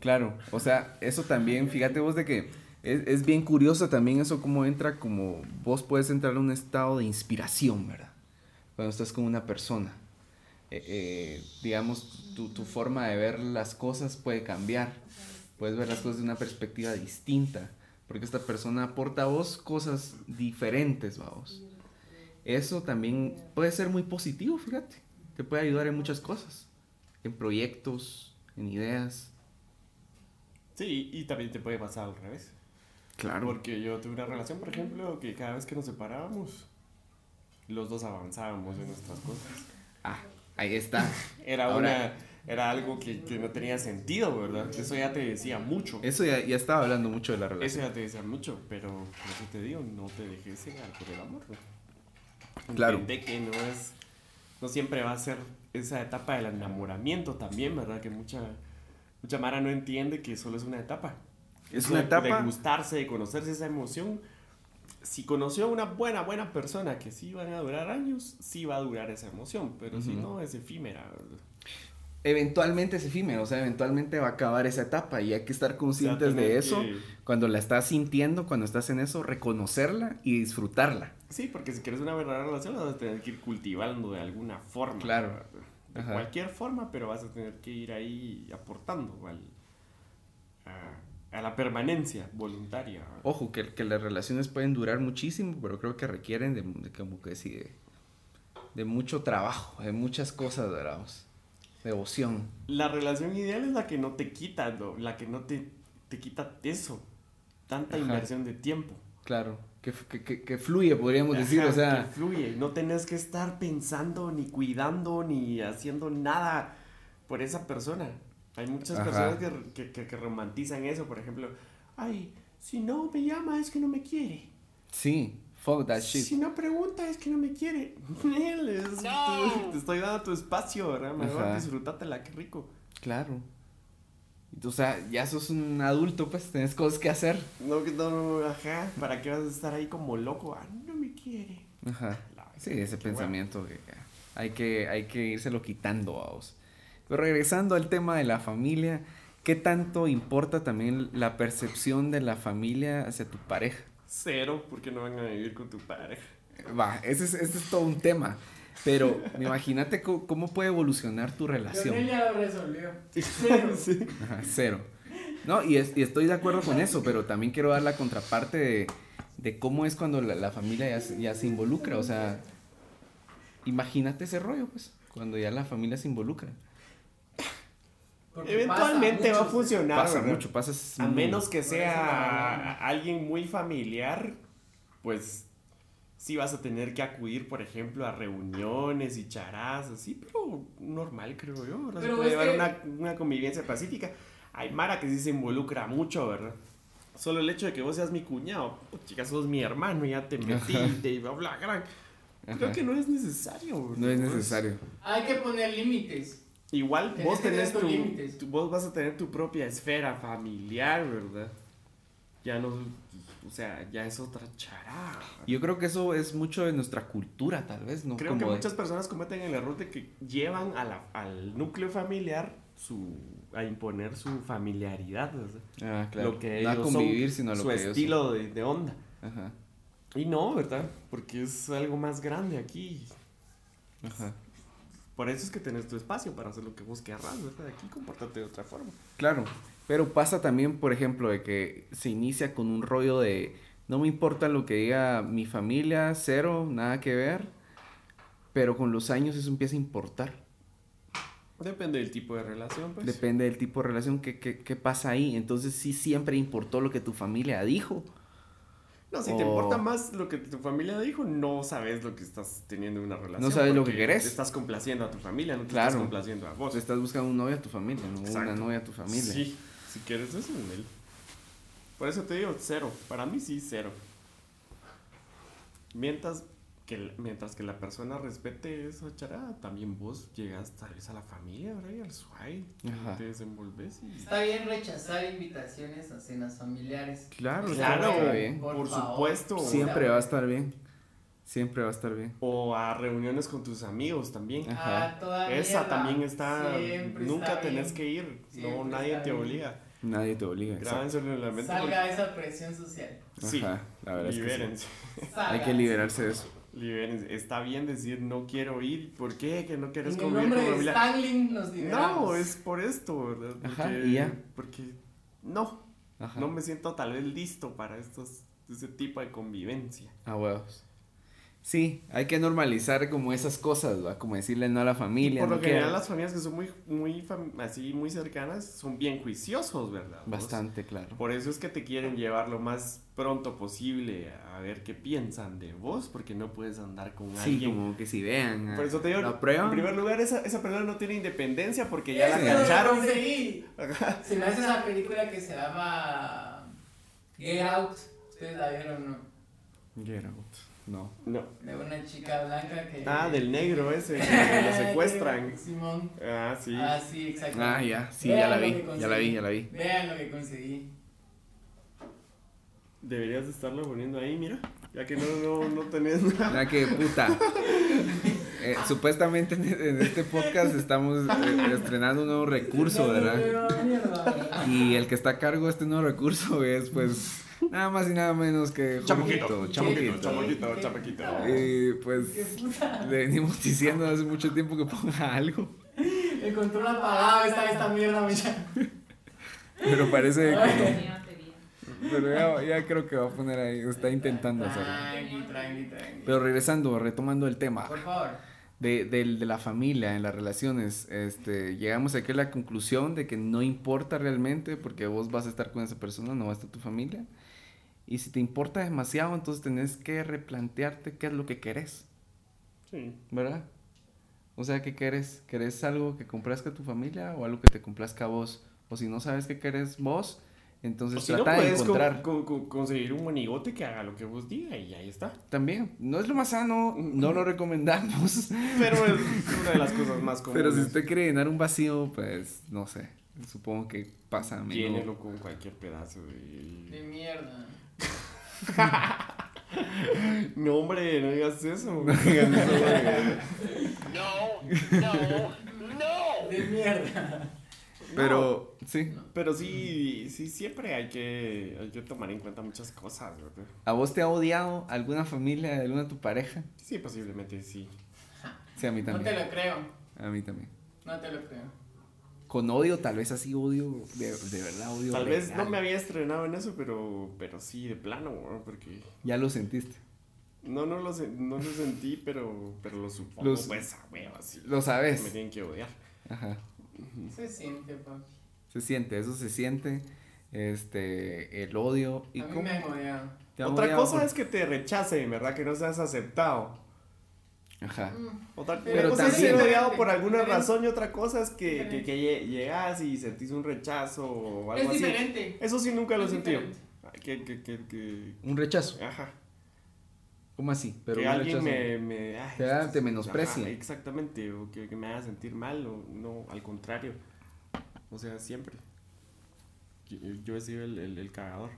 Claro, o sea, eso también, fíjate vos de que es, es bien curioso también eso cómo entra como vos puedes entrar a un estado de inspiración, ¿verdad? Cuando estás con una persona. Eh, eh, digamos, tu, tu forma de ver las cosas puede cambiar. Puedes ver las cosas de una perspectiva distinta. Porque esta persona aporta a vos cosas diferentes, vamos. Eso también puede ser muy positivo, fíjate. Te puede ayudar en muchas cosas. En proyectos, en ideas.
Sí, y también te puede pasar al revés.
Claro.
Porque yo tuve una relación, por ejemplo, que cada vez que nos separábamos, los dos avanzábamos en nuestras cosas.
Ah, ahí está.
Era
Ahora-
una era algo que, que no tenía sentido, ¿verdad? Eso ya te decía mucho.
Eso ya, ya estaba hablando mucho de la
Eso
relación.
ya te decía mucho, pero por eso te digo, no te dejes cegar por el amor.
Claro.
Entendé que no es, no siempre va a ser esa etapa del enamoramiento también, ¿verdad? Que mucha, mucha Mara no entiende que solo es una etapa.
Es una
de-
etapa-
De gustarse, de conocerse esa emoción. Si conoció a una buena, buena persona que sí van a durar años, sí va a durar esa emoción, pero si no, es efímera.
Eventualmente es efímero, o sea, eventualmente va a acabar esa etapa y hay que estar conscientes de eso.
que-
Cuando la estás sintiendo, cuando estás en eso, reconocerla y disfrutarla.
Sí, porque si quieres una verdadera relación, la vas a tener que ir cultivando de alguna forma.
Claro.
De
Ajá.
cualquier forma, pero vas a tener que ir ahí aportando al, a, a la permanencia voluntaria.
Ojo, que, que las relaciones pueden durar muchísimo, pero creo que requieren de, de como que sí, de, de mucho trabajo, de muchas cosas, ¿verdad? Devoción.
La relación ideal es la que no te quita, ¿no? la que no te, te quita eso, tanta
Ajá.
inversión de tiempo.
Claro. Que, que, que, fluye, podríamos decir, o sea.
que fluye, no tenés que estar pensando, ni cuidando, ni haciendo nada por esa persona. Hay muchas
Ajá.
personas que, que, que- que romantizan eso, por ejemplo, ay, si no me llama es que no me quiere.
Sí, fuck that shit.
Si no pregunta es que no me quiere. Él es- Te, te estoy dando tu espacio, ¿verdad? Mejor disfrútatela, qué rico.
Claro. O sea, ya sos un adulto, pues tenés cosas que hacer.
No, que no, no, ajá. ¿Para qué vas a estar ahí como loco? Ah, no me quiere.
Ajá.
La-
Sí, ese
qué
pensamiento que hay que, hay que írselo quitando a vos. Pero regresando al tema de la familia, ¿qué tanto importa también la percepción de la familia hacia tu pareja?
Cero, porque no van a vivir con tu pareja.
Va, ese es, ese es todo un tema. Pero imagínate cómo puede evolucionar tu relación.
Leonel ya lo resolvió. Cero.
Sí.
Ajá, cero. No, y, es- y estoy de acuerdo con eso, pero también quiero dar la contraparte de, de cómo es cuando la, la familia ya, se- ya se involucra. O sea, imagínate ese rollo, pues, cuando ya la familia se involucra.
Porque
Eventualmente va a funcionar.
Pasa
¿verdad?
mucho, pasa.
A menos que sea alguien muy familiar, pues sí vas a tener que acudir, por ejemplo, a reuniones y charadas, así, pero normal, creo yo, ¿verdad? Se puede llevar
que-
una, una convivencia pacífica. Hay Mara que sí se involucra mucho, ¿verdad? Solo el hecho de que vos seas mi cuñado, pues, chica, sos mi hermano, ya te metiste y bla, bla, gran. Creo
Ajá.
que no es necesario.
No es necesario.
Hay que poner límites.
Igual
Tenés
vos tenés tu, tu- vos vas a tener tu propia esfera familiar, ¿verdad? Ya no, o sea, ya es otra charada.
Yo creo que eso es mucho de nuestra cultura, tal vez, ¿no?
Creo que
de-
muchas personas cometen el error de que llevan a la- al núcleo familiar su a imponer su familiaridad, ¿verdad?
Ah, claro.
Lo que
no a
ellos
convivir,
son,
sino lo
su
que ellos son.
estilo de, de onda.
Ajá,
Y no, ¿verdad? Porque es algo más grande aquí.
ajá.
Por eso es que tenés tu espacio para hacer lo que vos querrás, ¿verdad? Aquí comportarte de otra forma.
Claro, pero pasa también, por ejemplo, de que se inicia con un rollo de no me importa lo que diga mi familia, cero, nada que ver, pero con los años eso empieza a importar.
Depende del tipo de relación, pues.
Depende del tipo de relación que, que, que pasa ahí. Entonces sí siempre importó lo que tu familia dijo.
No, si te importa más lo que tu familia dijo, no sabes lo que estás teniendo en una relación.
No sabes lo que querés.
Estás complaciendo a tu familia, no te
Claro.
estás complaciendo a vos.
Tú estás buscando un novio a tu familia, no una novia a tu familia.
Sí, si quieres eso, él. Por eso te digo cero. Para mí sí, cero. Mientras que, mientras que la persona respete esa charada, también vos llegas tal vez a la familia, ¿verdad? Y al suay, te desenvolves y...
Está bien rechazar invitaciones a cenas familiares.
Claro,
Claro,
está bien.
por,
Por
supuesto.
Siempre va a estar bien. Siempre va a estar bien.
O a reuniones con tus amigos también.
Ajá.
Ah,
Esa también está.
Siempre
nunca
está
tenés
bien.
que ir. no, nadie te
bien.
obliga.
Nadie te obliga.
Grábenselo en la mente.
Salga esa presión social.
porque- Sí,
Ajá, la verdad es que sí.
libérense.
Hay que liberarse de eso.
Está bien decir no quiero ir. ¿Por qué? Que no quieres
En el
convivir
nombre
con
de
familia.
Stanley nos liberamos.
No, es por esto, ¿verdad?
Ajá,
Porque-
y ya.
Porque no,
Ajá.
no me siento tal vez listo para estos, ese tipo de convivencia.
A huevos. Sí, hay que normalizar como esas cosas, ¿va? Como decirle no a la familia.
Por lo
no
general las familias que son muy, muy así muy cercanas son bien juiciosos, ¿verdad? Vos?
Bastante, claro.
Por eso es que te quieren llevar lo más pronto posible a ver qué piensan de vos, porque no puedes andar con
Sí,
alguien.
como que si vean.
Por eso te digo, en primer lugar, esa, esa persona no tiene independencia porque ya la cacharon.
conseguí. Se me hace esa película que se llama Get Out. ¿Ustedes la vieron o no?
Get out. No.
No.
De una chica blanca que.
Ah, del negro ese, que lo secuestran.
Simón.
Ah, sí.
Ah, sí, exacto.
Ah, ya, sí,
Vean
ya la vi, ya la vi, ya la vi.
Vean lo que conseguí.
Deberías de estarlo poniendo ahí, mira. Ya que no, no, no tenés nada.
La que puta. Eh, supuestamente en, en este podcast estamos eh, estrenando un nuevo recurso, ¿verdad? Y el que está a cargo de este nuevo recurso es pues nada más y nada menos que
Chamuquito, chamuquito,
Chamuquito.
chamuquito.
Y pues le venimos diciendo hace mucho tiempo que ponga algo,
El control apagado está esta mierda, muchacho.
pero parece que. Pero ya, ya creo que va a poner ahí, está intentando hacerlo. Pero regresando, retomando el tema.
Por favor.
de, del- de la familia, en las relaciones, este, llegamos aquí a la conclusión de que no importa realmente porque vos vas a estar con esa persona, no va a estar tu familia. Y si te importa demasiado, entonces tenés que replantearte qué es lo que querés,
Sí.
¿verdad? O sea, ¿qué querés? ¿Querés algo que complazca a tu familia o algo que te complazca a vos? O si no sabes qué querés vos, entonces
O si no,
trata de encontrar.
con- con- conseguir un monigote que haga lo que vos diga y ahí está.
También, no es lo más sano, no lo recomendamos.
Pero es una de las cosas más comunes.
Pero si usted quiere llenar un vacío, pues no sé. Supongo que pasa a menudo.
Llénelo con cualquier pedazo de...
De mierda.
No, hombre, no digas eso.
De mierda.
Pero, sí.
Pero sí, sí, siempre hay que, hay que tomar en cuenta muchas cosas, ¿verdad?
¿A vos te ha odiado alguna familia alguna de tu pareja?
Sí, posiblemente sí.
Sí, a mí
No te
también.
lo creo.
A mí también.
No te lo creo.
Con odio, tal vez así odio, de, de verdad odio.
Tal vez no me había estrenado en eso, pero, pero sí, de plano, ¿no? porque
Ya lo sentiste.
no, no, lo, no lo sentí, pero, pero lo supongo,
Los-
pues, a huevo, así.
Lo sabes.
Me tienen que odiar.
Ajá.
Se siente, papi.
Se siente, eso se siente. Este, el odio. ¿Y
A mí
cómo?
me han odiado.
Otra cosa
por-
es que te rechacen, ¿verdad? Que no seas aceptado.
Ajá.
Otra
Pero
cosa es
también-
odiado por alguna
Diferente.
razón y otra cosa es que, que, que lle- llegas y sentís un rechazo o algo
Es
así.
diferente.
Eso sí nunca lo he
Es
sentido.
diferente.
Que, que, que, que-
Un rechazo.
ajá.
¿Cómo así? Pero
que
un
alguien
rechazo.
me, me, ay,
Te da- te
es-
menosprecia.
ajá, exactamente, o que, que me haga sentir mal, o no, al contrario. O sea, siempre. Yo, yo he sido el, el, el cagador.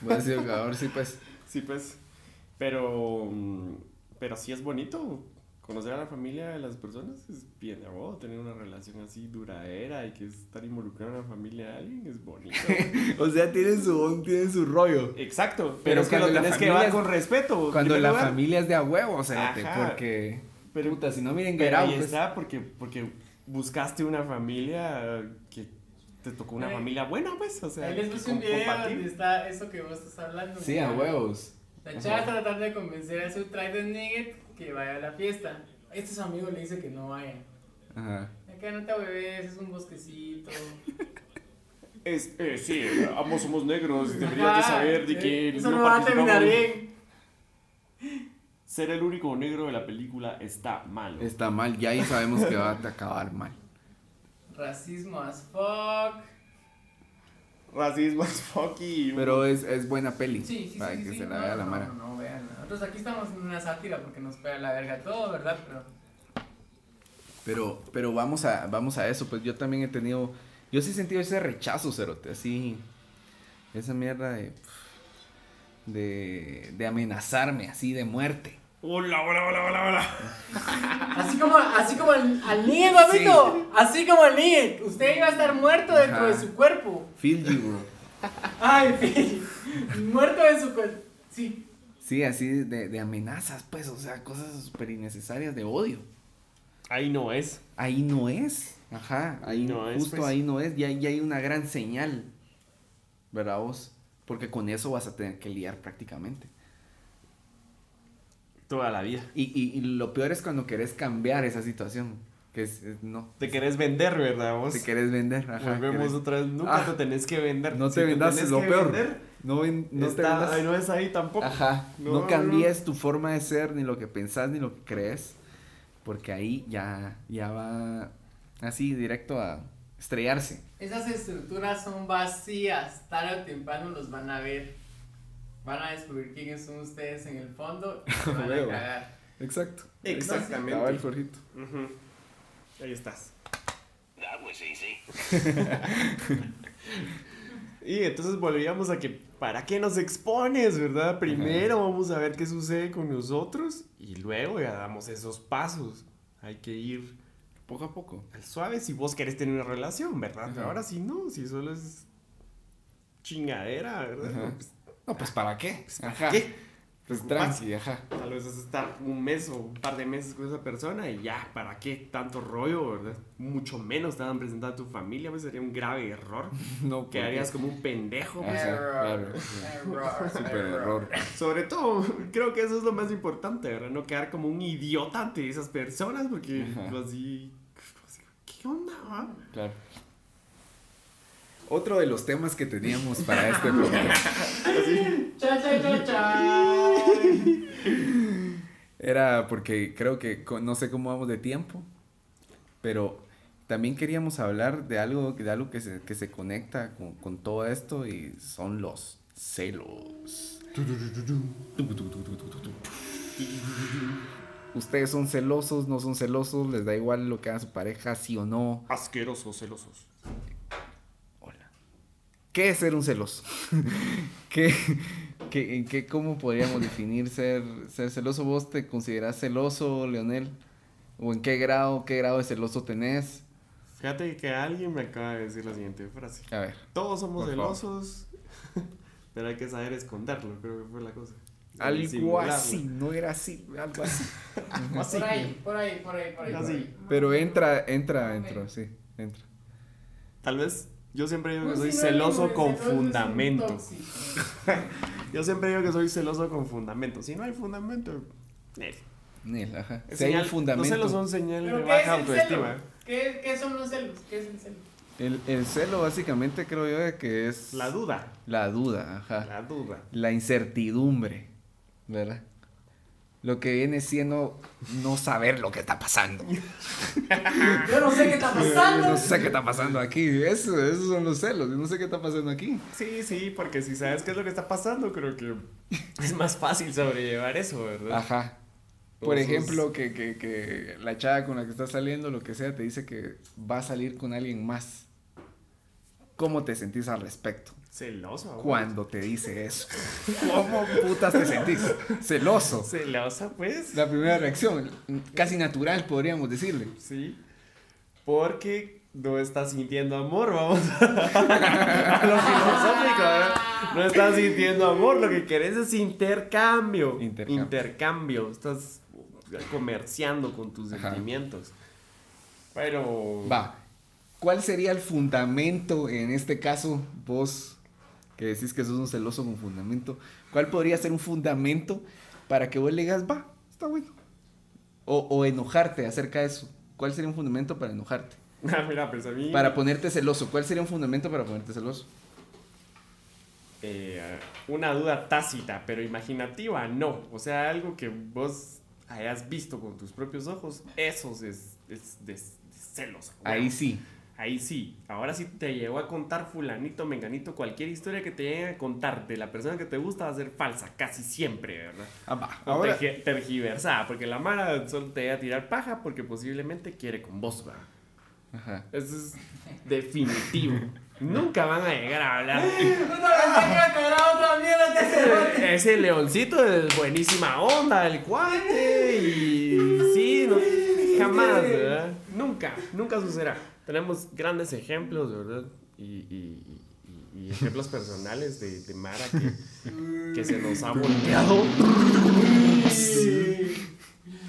Voy a decir, ahora sí, pues.
Sí, pues. Pero, mm, pero sí es bonito conocer a la familia de las personas. Es bien de huevo, tener una relación así duradera y que estar involucrado en la familia de alguien es bonito.
O sea, tienen su, tienen su rollo.
Exacto, pero,
Pero
es que lo
cuando la
tenés que
familia
llevar con respeto.
Cuando la
lugar.
familia es de a huevo, o sea, porque.
Pero-
puta, si no miren
Pero ahí
pues,
está, porque, porque buscaste una familia que te tocó una
Ay.
familia buena, pues. O sea,
Ahí les un video donde está eso que vos estás hablando.
Sí, a huevos.
La chava está tratando de convencer a su Trident Nugget que vaya a la fiesta. Este su amigo le dice que no vaya.
Ajá.
Acá no te bebés, es un bosquecito.
Es, eh, sí, ambos somos negros y deberías de saber de que
Eso no va a terminar bien.
Ser el único negro de la película está mal.
Está mal, ya ahí sabemos que va a acabar mal.
Racismo as fuck.
Racismo es fucky.
Pero es, es buena peli.
Sí, sí,
para
sí.
que
sí,
se la
no,
vea la
no,
mara.
No, no, vean. Nosotros aquí estamos en una sátira porque nos pega la verga todo, ¿verdad? Pero
Pero, pero vamos a, vamos a eso, pues yo también he tenido, yo sí he sentido ese rechazo, Cerote, así, esa mierda de, de, de amenazarme, así, de muerte.
Hola, hola, hola, hola, hola.
Así como, así como al, al papito. Así como al Nigel. Usted iba a estar muerto dentro
Ajá.
de su cuerpo.
Feel you, bro.
Ay, sí. muerto de su cuerpo. Sí.
Sí, así de, de amenazas, pues, o sea, cosas súper innecesarias de odio.
Ahí no es.
Ahí no es, ajá, ahí
No es,
justo
pues.
ahí no es, ya, ya hay una gran señal, ¿verdad vos? Porque con eso vas a tener que liar prácticamente.
Toda la vida.
Y, y, y lo peor es cuando querés cambiar esa situación, que es, es- no,
Te querés vender, ¿verdad? Vos.
te querés vender, ajá.
Volvemos
querés-
otra vez. Nunca
Ah.
te tenés que vender.
No
Si
te vendas,
tenés
es lo
que
peor.
vender,
No, ven- no te
está-
vendas.
ay, no es ahí tampoco.
Ajá, no,
No, no,
cambies tu forma de ser, ni lo que pensás, ni lo que crees, porque ahí ya, ya va así directo a estrellarse.
Esas estructuras son vacías. Tarde o temprano los van a ver. Van a descubrir quiénes son ustedes en el fondo y van a cagar.
Exacto.
Exactamente.
Estaba el Jorgito.
Ujú. Ahí estás. Y entonces volvíamos a que, ¿para qué nos expones, verdad? Primero vamos a ver qué sucede con nosotros y luego ya damos esos pasos. Hay que ir
Poco a poco.
al suave si vos querés tener una relación, ¿verdad?
Ajá.
Ahora sí no, si solo es chingadera, ¿verdad? No, pues,
No, pues ¿para qué?
¿para
Ajá.
qué?
Pues tranqui, ajá.
Tal vez es estar un mes o un par de meses con esa persona y ya, ¿para qué tanto rollo, verdad? Mucho menos te van a presentar a tu familia, pues sería un grave error.
No,
Quedarías como un pendejo. pues.
Error,
claro.
error,
Super
error.
Sobre todo, creo que eso es lo más importante, ¿verdad? No quedar como un idiota ante esas personas, porque
Ajá.
pues, así, así, ¿Qué onda? va?
Claro. Otro de los temas que teníamos para este programa
Cha, cha, cha, cha.
era porque creo que no sé cómo vamos de tiempo, pero también queríamos hablar de algo, de algo que, se, que se conecta con, con todo esto y son los celos. Ustedes son celosos, no son celosos, les da igual lo que haga su pareja, sí o no.
Asquerosos, celosos.
¿Qué es ser un celoso? ¿Qué, qué, en qué, ¿Cómo podríamos definir ser, ser celoso? ¿Vos te considerás celoso, Leonel? ¿O en qué grado, qué grado de celoso tenés?
Fíjate que alguien me acaba de decir la siguiente frase.
A ver.
Todos somos celosos, pero hay que saber esconderlo, creo que fue la cosa.
Algo así, no era así, algo así.
Así.
Por ahí, por ahí, por ahí, por ahí.
Así.
Pero entra, entra dentro, sí, entra.
Tal vez yo siempre digo que
Un
soy celoso con fundamento. Yo siempre digo que soy celoso con fundamento. Si no hay fundamento, eh,
Nel, ajá.
es
Si hay un
señal-
fundamento.
Los celos son señal de
¿Pero qué es
baja autoestima.
¿Qué, ¿Qué son los celos? ¿Qué es el celo?
El, el celo básicamente creo yo de que es
La duda.
la duda, ajá.
La duda.
La incertidumbre, ¿verdad? Lo que viene siendo no saber lo que está pasando.
Yo no sé qué está pasando.
No sé qué está pasando aquí. Eso, esos son los celos. Yo no sé qué está pasando aquí.
Sí, sí, porque si sabes qué es lo que está pasando, creo que es más fácil sobrellevar eso, ¿verdad?
Ajá. Por
Entonces-
ejemplo, que, que, que la chava con la que estás saliendo, lo que sea, te dice que va a salir con alguien más. ¿Cómo te sentís al respecto?
Celoso. güey.
Cuando te dice eso. ¿Cómo putas te sentís? Celoso.
Celosa, pues.
La primera reacción, casi natural podríamos decirle.
Sí. Porque no estás sintiendo amor, vamos a lo filosófico, ¿verdad? No estás sintiendo amor, lo que querés es intercambio.
Intercambio.
Intercambio. Estás comerciando con tus
Ajá.
sentimientos. Pero.
Va. ¿Cuál sería el fundamento en este caso, vos que decís que sos un celoso con fundamento? ¿Cuál podría ser un fundamento para que vos le digas, va, está bueno? O, o enojarte acerca de eso. ¿Cuál sería un fundamento para enojarte?
Ah, mira, pues a mí.
Para ponerte celoso. ¿Cuál sería un fundamento para ponerte celoso?
eh, una duda tácita, pero imaginativa, no. O sea, algo que vos hayas visto con tus propios ojos, eso es, es de, de celos.
Ahí sí.
Ahí sí. Ahora sí te llegó a contar fulanito, menganito, cualquier historia que te llegue a contar de la persona que te gusta va a ser falsa, casi siempre, ¿verdad?
Ah, va. Ahora,
tergi- tergiversada, porque la mara solo te llega a tirar paja porque posiblemente quiere con vos, va.
Ajá.
Eso es definitivo. Nunca van a llegar a hablar. Ese leoncito es buenísima onda, el cuate. Y sí, no, jamás, ¿verdad? Nunca, nunca sucederá. Tenemos grandes ejemplos, ¿verdad? Y, y- y- y ejemplos personales de, de Mara que, que se nos ha volteado.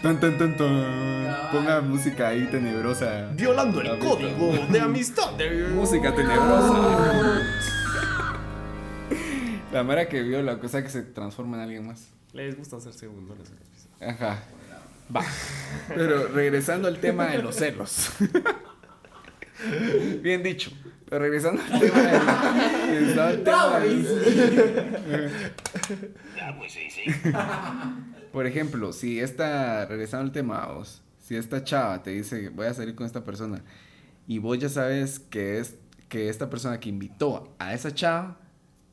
Tan, tan, tan, tan. Ponga música ahí tenebrosa.
Violando el código de amistad. de-
Música tenebrosa. La mara que vio la cosa que se transforma en alguien más.
Les gusta hacer segundones.
Ajá. Va. Pero regresando al tema de los celos. Bien dicho. Pero regresando al tema de regresando al tema de- Por ejemplo, si esta, regresando al tema, vos, si esta chava te dice voy a salir con esta persona y vos ya sabes que es que esta persona que invitó a esa chava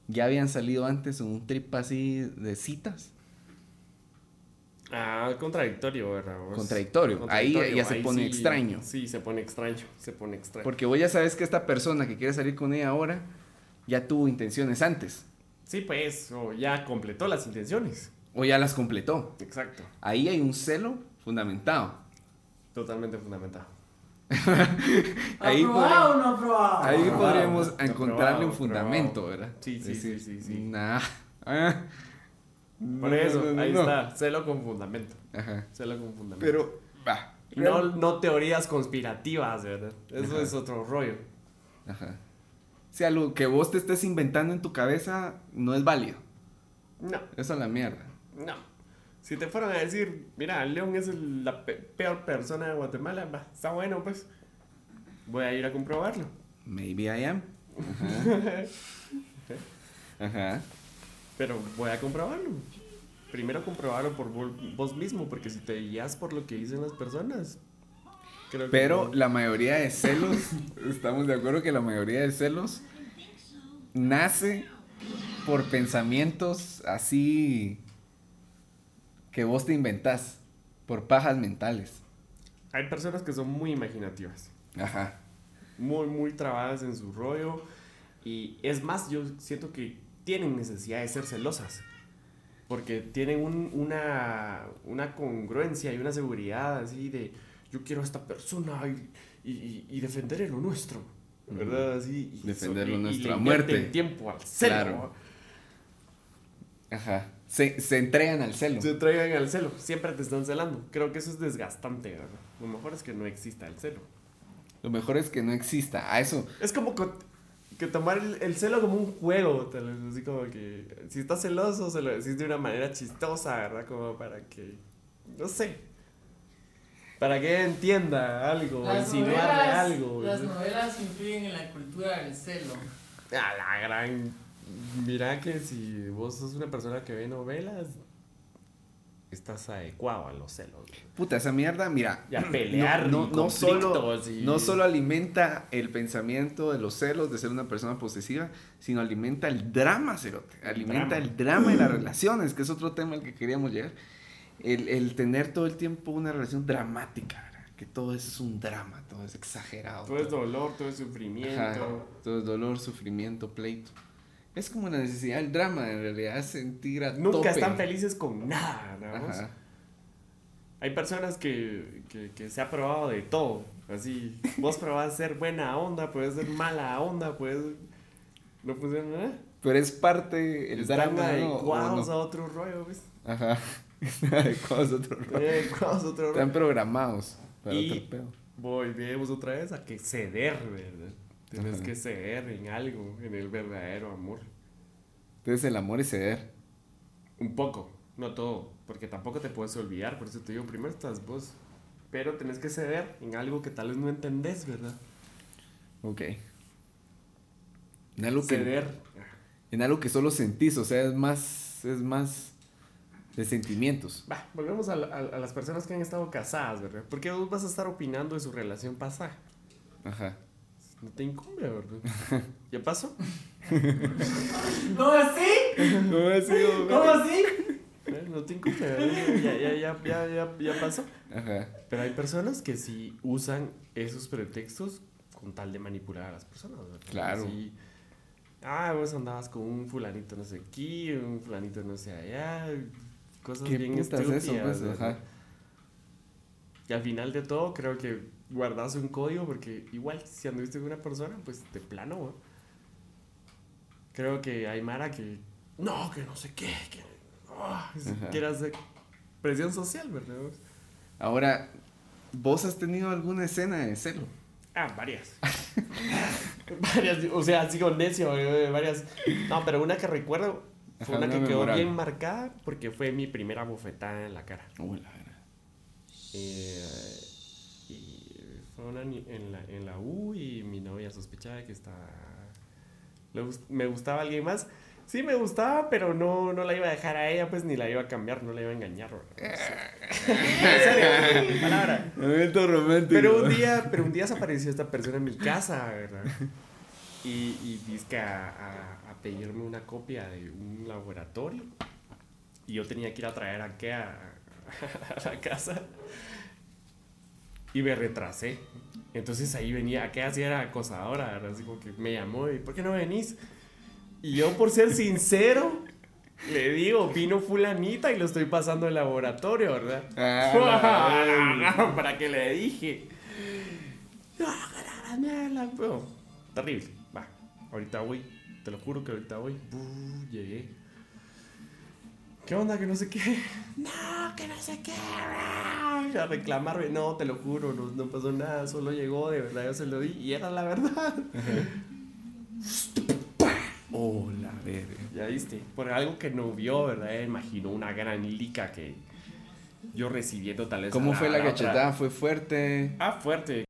ya habían salido antes en un trip así de citas,
Ah, contradictorio, ¿verdad? vos?
Contradictorio. Ahí ya se pone
sí-
extraño.
Sí, se pone extraño. Se pone extraño.
porque vos ya sabes que esta persona que quiere salir con ella ahora ya tuvo intenciones antes
Sí, pues, o ya completó las intenciones.
o ya las completó.
Exacto.
Ahí hay un celo fundamentado.
Totalmente fundamentado.
Ahí
¿Aprobado o no aprobado?
Ahí
Aprobado,
podríamos
aprobado,
encontrarle un
aprobado.
fundamento, ¿verdad?
Sí, sí, sí, sí, sí.
Nah.
Por eso,
no, no,
ahí
no.
está. Celo con fundamento.
Ajá.
Celo con fundamento.
Pero, va.
no, no teorías conspirativas, ¿verdad? Eso
Ajá.
es otro rollo.
Ajá. Si algo que vos te estés inventando en tu cabeza no es válido.
No,
Esa es la mierda.
no. Si te fueran a decir, mira, León es el- la pe- peor persona de Guatemala, va, está bueno, pues. Voy a ir a comprobarlo.
Maybe I am. Ajá. Ajá.
Pero voy a comprobarlo. Primero comprobarlo por vo- vos mismo, porque si te guías por lo que dicen las personas. Creo que
Pero
no.
la mayoría de celos, estamos de acuerdo que la mayoría de celos nace por pensamientos así que vos te inventás, por pajas mentales.
hay personas que son muy imaginativas.
Ajá.
muy, muy trabadas en su rollo Y es más, yo siento que tienen necesidad de ser celosas. Porque tienen un- una, una congruencia y una seguridad así de yo quiero a esta persona y, y- y defenderé lo nuestro. ¿Verdad? Así, y
Defender lo nuestro a muerte.
tiempo al celo.
Claro. Ajá. Se, se entregan al celo.
Se traigan al celo. Siempre te están celando. Creo que eso es desgastante. ¿verdad? Lo mejor es que no exista el celo.
Lo mejor es que no exista. A eso.
Es como co- que tomar el, el celo como un juego, tal vez, así como que si estás celoso se lo decís de una manera chistosa, ¿verdad? Como para que, no sé, para que entienda algo,
Las
insinuarle
novelas,
algo.
las novelas influyen en la cultura del celo.
A la gran... Mira que si vos sos una persona que ve novelas, estás adecuado a los celos.
Puta, esa mierda, mira.
Y a pelear
No, no, no solo,
y-
no solo alimenta el pensamiento de los celos, de ser una persona posesiva, sino alimenta el drama, cerote. Alimenta
drama.
el drama de las relaciones, que es otro tema al que queríamos llegar. El, el tener todo el tiempo una relación dramática, ¿verdad? que todo es un drama, todo es exagerado.
Todo es dolor, todo es sufrimiento.
Ajá, todo es dolor, sufrimiento, pleito. Es como una necesidad del drama, en realidad, es sentir a
Nunca
tope.
están felices con nada.
Ajá.
Hay personas que, que, que se ha probado de todo. Así, vos probás ser buena onda, puedes ser mala onda, puedes. No funciona nada.
Pero es parte el
Están
drama, ¿no? ¿O
adecuados
no?
a otro rollo, ¿ves?
Ajá. Están adecuados a otro
Están
rollo.
adecuados a otro
Están
rollo.
programados para
Y-. Volvemos otra vez a que ceder, ¿verdad? Tienes
Ajá.
que ceder en algo, en el verdadero amor.
Entonces el amor es ceder.
Un poco, no todo, porque tampoco te puedes olvidar, por eso te digo, primero estás vos. Pero tenés que ceder en algo que tal vez no entendés, ¿verdad?
Ok. En algo que,
Ceder.
en algo que solo sentís, o sea, es más, es más de sentimientos.
Va, volvemos a, a- a las personas que han estado casadas, ¿verdad? Porque vos vas a estar opinando de su relación pasada.
Ajá.
No te incumbe, ¿verdad? ¿Ya pasó?
¿Cómo así? ¿Cómo así?
¿Eh? No te incumbe, ¿verdad? Ya, ya, ya, ya, ya, ya pasó.
Ajá.
Pero hay personas que sí usan esos pretextos con tal de manipular a las personas, ¿verdad?
Claro.
Así, ah, vos andabas con un fulanito no sé aquí, un fulanito no sé allá, cosas
¿Qué
bien estúpidas.
eso, pues?
Y al final de todo, creo que guardas un código porque igual si anduviste con una persona, pues de plano, ¿no? Creo que hay Mara que, no, que no sé qué, que ah, si
Ajá.
quiere hacer presión social, ¿verdad?
Ahora, ¿vos has tenido alguna escena de celo?
Ah, varias. varias, o sea, sigo necio, eh, varias. No, pero una que recuerdo fue
Ajá,
una
una
que quedó bien marcada porque fue mi primera bofetada en la cara.
Uy, la verdad.
Eh, ni- en la, en la U y mi novia sospechaba que estaba... me gustaba alguien más. Sí, me gustaba, pero no, no la iba a dejar a ella, pues ni la iba a cambiar, no la iba a engañar. ¿verdad? en serio, palabra.
Momento romántico.
Pero un día, pero un día se apareció esta persona en mi casa, ¿verdad? Y, y dice a, a, a pedirme una copia de un laboratorio. Y yo tenía que ir a traer a qué a, a la casa. Y me retrasé. Entonces ahí venía, qué hacía era acosadora. Así como que me llamó y ¿por qué no venís? Y yo por ser sincero, le digo, vino fulanita y lo estoy pasando al laboratorio, ¿verdad?
Ah,
¿Para qué le dije? Terrible. Va, ahorita voy. Te lo juro que ahorita voy. Buh, llegué. ¿Qué onda? Que no sé qué. No, que no sé qué. A reclamarme. No, te lo juro, no, no pasó nada. Solo llegó, de verdad, yo se lo di. Y era la verdad.
Oh, la verga.
Ya viste. Por algo que no vio, ¿verdad? Imaginó una gran lica que yo recibiendo tal vez.
¿Cómo fue la
otra-
cachetada? ¿Fue fuerte?
Ah, fuerte.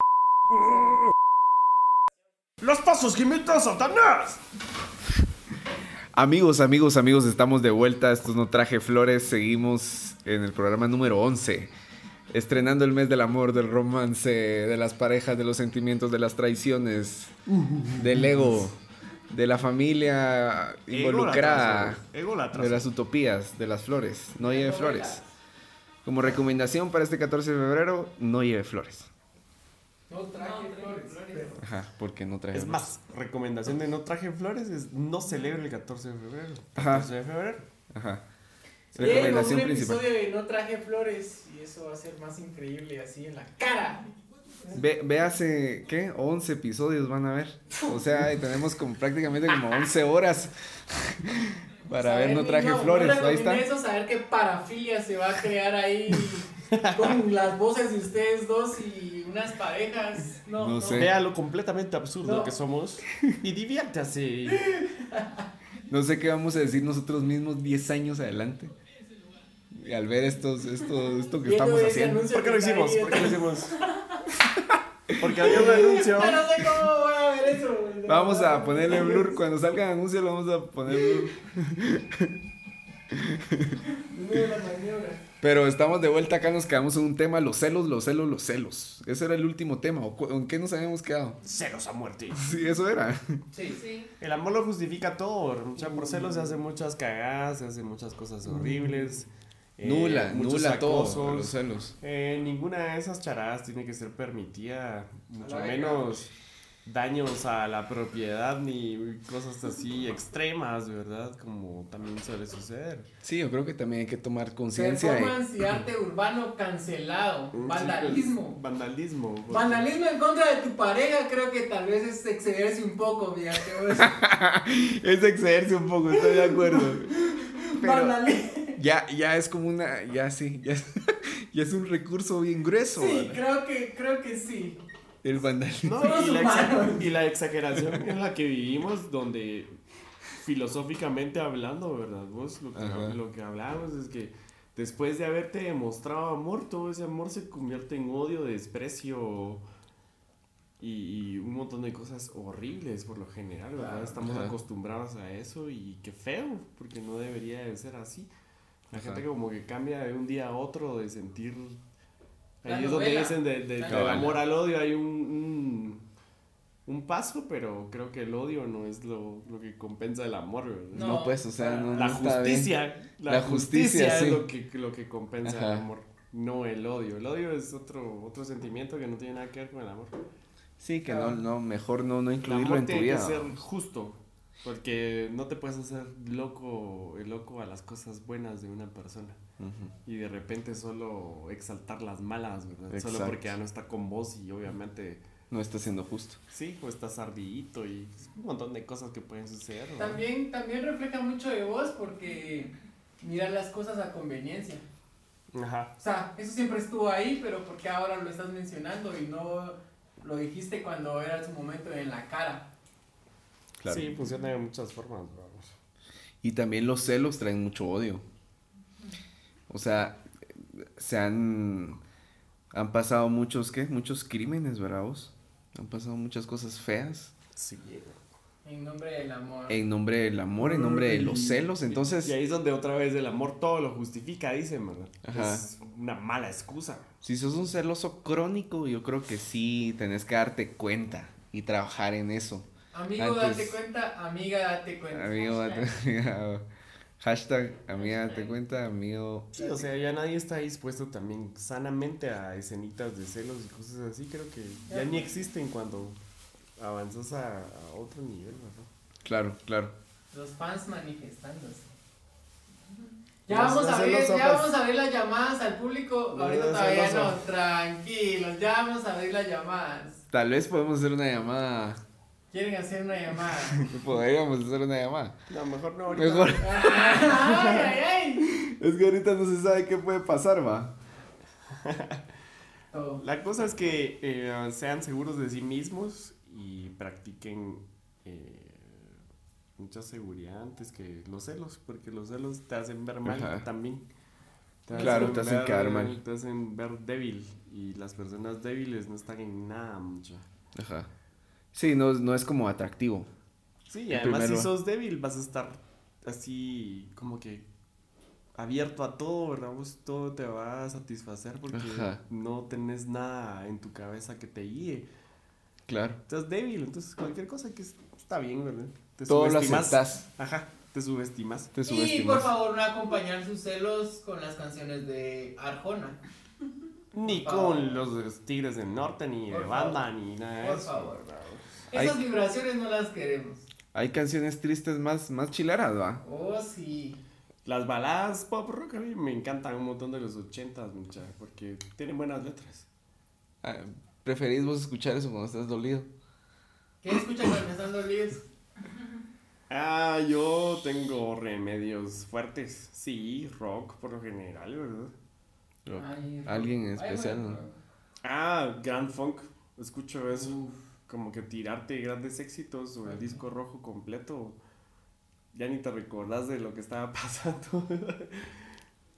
Los pasos que imita Satanás.
Amigos, amigos, amigos, estamos de vuelta. Esto es No Traje Flores. Seguimos en el programa número 11. Estrenando el mes del amor, del romance, de las parejas, de los sentimientos, de las traiciones, del ego, de la familia involucrada, de las utopías, de las flores. No lleve flores. Como recomendación para este 14 de febrero, no lleve flores.
No traje
No,
flores.
flores.
Ajá, porque no traje
Es más, recomendación de no traje flores es no celebre el 14 de febrero.
Ajá.
14 de febrero.
Ajá.
Bien,
Recomendación
un
principal.
episodio de No traje flores y eso va a ser más increíble así en la cara.
Ve, véase, ¿qué? 11 episodios van a ver. O sea, tenemos como prácticamente como 11 horas para ver No traje flores.
No
Ahí está.
eso, saber qué parafilia se va a crear ahí con las voces de ustedes dos y unas parejas. No,
No
no.
sé.
Vea lo completamente absurdo
No.
que somos y diviértase.
No sé qué vamos a decir nosotros mismos 10 años adelante. Y al ver estos, esto, esto que estamos haciendo.
¿Por qué lo hicimos? ¿Por qué lo hicimos? Porque había un anuncio.
No sé cómo voy a ver eso. güey.
Vamos a ponerle blur. Cuando salga el anuncio, lo vamos a poner blur. Pero estamos de vuelta acá, nos quedamos en un tema: los celos, los celos, los celos. Ese era el último tema. ¿O ¿En qué nos habíamos quedado?
Celos a muerte.
Sí, eso era.
Sí.
Sí.
El amor lo justifica todo. O sea, por celos se hacen muchas cagadas, se hacen muchas cosas horribles. eh,
nula, nula todo. Los celos.
Eh, ninguna de esas charadas tiene que ser permitida, mucho menos daños a la propiedad ni cosas así extremas, ¿verdad? Como también suele suceder.
Sí, yo creo que también hay que tomar conciencia. de-
Performance y arte urbano cancelado. Vandalismo.
Vandalismo. porque-
Vandalismo en contra de tu pareja creo que tal vez es excederse un poco, fíjate. vos.
Es excederse un poco, estoy de acuerdo. Pero
Vandalismo.
ya, ya es como una. Ya sí, ya, ya es un recurso bien grueso.
Sí,
¿verdad?
creo que, creo que sí.
El vandalismo.
No, y, la y la exageración en la que vivimos, donde filosóficamente hablando, ¿verdad? Vos lo que, lo que hablamos es que después de haberte demostrado amor, todo ese amor se convierte en odio, desprecio y, y un montón de cosas horribles por lo general, ¿verdad?
Claro.
Estamos
Ajá.
acostumbrados a eso y qué feo, porque no debería de ser así. La
Ajá.
gente como que cambia de un día a otro de sentir...
La
Ahí es donde dicen de, de- del
novela.
amor al odio hay un, un, un paso, pero creo que el odio no es lo, lo que compensa el amor.
No,
No, pues, o sea, no,
la
no está bien.
justicia, la,
La
justicia,
justicia, sí.
es lo que, lo que compensa
Ajá.
el amor, no el odio. El odio es otro, otro sentimiento que no tiene nada que ver con el amor.
Sí, que no, no, mejor no, no incluirlo en tu
tiene
vida.
que ser justo, porque no te puedes hacer loco, el loco a las cosas buenas de una persona.
Ujú.
Y de repente solo exaltar las malas, ¿verdad? Solo
Exacto.
porque ya no está con vos y obviamente,
No está siendo justo.
sí, o estás ardillito y un montón de cosas que pueden suceder. ¿verdad?
También, también refleja mucho de vos porque mirar las cosas a conveniencia.
Ajá.
O sea, eso siempre estuvo ahí, pero ¿por qué ahora lo estás mencionando y no lo dijiste cuando era su momento en la cara?
Claro.
Sí, funciona de muchas formas, vamos.
Y también los celos traen mucho odio. O sea, se han, han pasado muchos, ¿qué? Muchos crímenes, ¿verdad vos? Han pasado muchas cosas feas
Sí.
En nombre del amor.
en nombre del amor, en nombre de los celos. Entonces,
Y ahí es donde otra vez el amor todo lo justifica, dicen, ¿verdad?
Ajá.
Es una mala excusa.
si sos un celoso crónico, yo creo que sí tenés que darte cuenta y trabajar en eso.
Amigo,
Antes-
date cuenta, amiga, date cuenta.
Amigo, date, hashtag, amiga, date cuenta, amigo.
Sí, o sea, ya nadie está dispuesto también sanamente a escenitas de celos y cosas así. Creo que ya ni existen cuando avanzas a, a otro nivel, ¿verdad?
Claro, claro.
Los fans manifestándose. Ya vamos a ver, ya vamos a ver las llamadas al público. Ahorita todavía no, tranquilos, ya vamos a ver las llamadas.
Tal vez podemos hacer una llamada.
¿Quieren hacer una llamada?
Podríamos hacer una llamada.
No, mejor no ahorita.
Mejor.
ay, ay, ay.
Es que ahorita no se sabe qué puede pasar, va.
La cosa es que eh, sean seguros de sí mismos y practiquen eh, mucha seguridad antes que los celos, porque los celos te hacen ver mal
Ajá.
también.
Claro, te hacen quedar mal.
Te hacen ver débil y las personas débiles no están en nada mucho.
Ajá. Sí, no, no es como atractivo.
Sí, y además si sos débil vas a estar así como que abierto a todo, ¿verdad? Vos todo te va a satisfacer porque
Ajá.
no tenés nada en tu cabeza que te guíe.
Claro.
Estás débil, entonces cualquier cosa que es- está bien, ¿verdad? Te
Todo lo
subestimas.
aceptas.
Ajá, te subestimas.
Te
Y por
subestimas.
favor, no acompañar sus celos con las canciones de Arjona.
Ni
Por
con los Tigres del Norte, ni
Por
de
favor.
banda, ni nada de
Por
eso.
favor.
¿verdad?
Esas vibraciones no las queremos.
Hay canciones tristes más, más chileras, ¿va?
Oh, sí.
Las baladas pop rock a mí me encantan un montón de los ochentas, mucha, porque tienen buenas letras.
Ah, ¿Preferís vos escuchar eso cuando estás dolido?
¿Qué escuchan cuando están dolidos?
Ah, yo tengo remedios fuertes. Sí, rock por lo general, ¿verdad?
Ay,
Alguien en
ay,
especial,
bueno,
¿no?
Ah, Grand Funk. Escucho eso. Como que tirarte grandes éxitos o el disco rojo completo. Ya ni te recordás de lo que estaba pasando.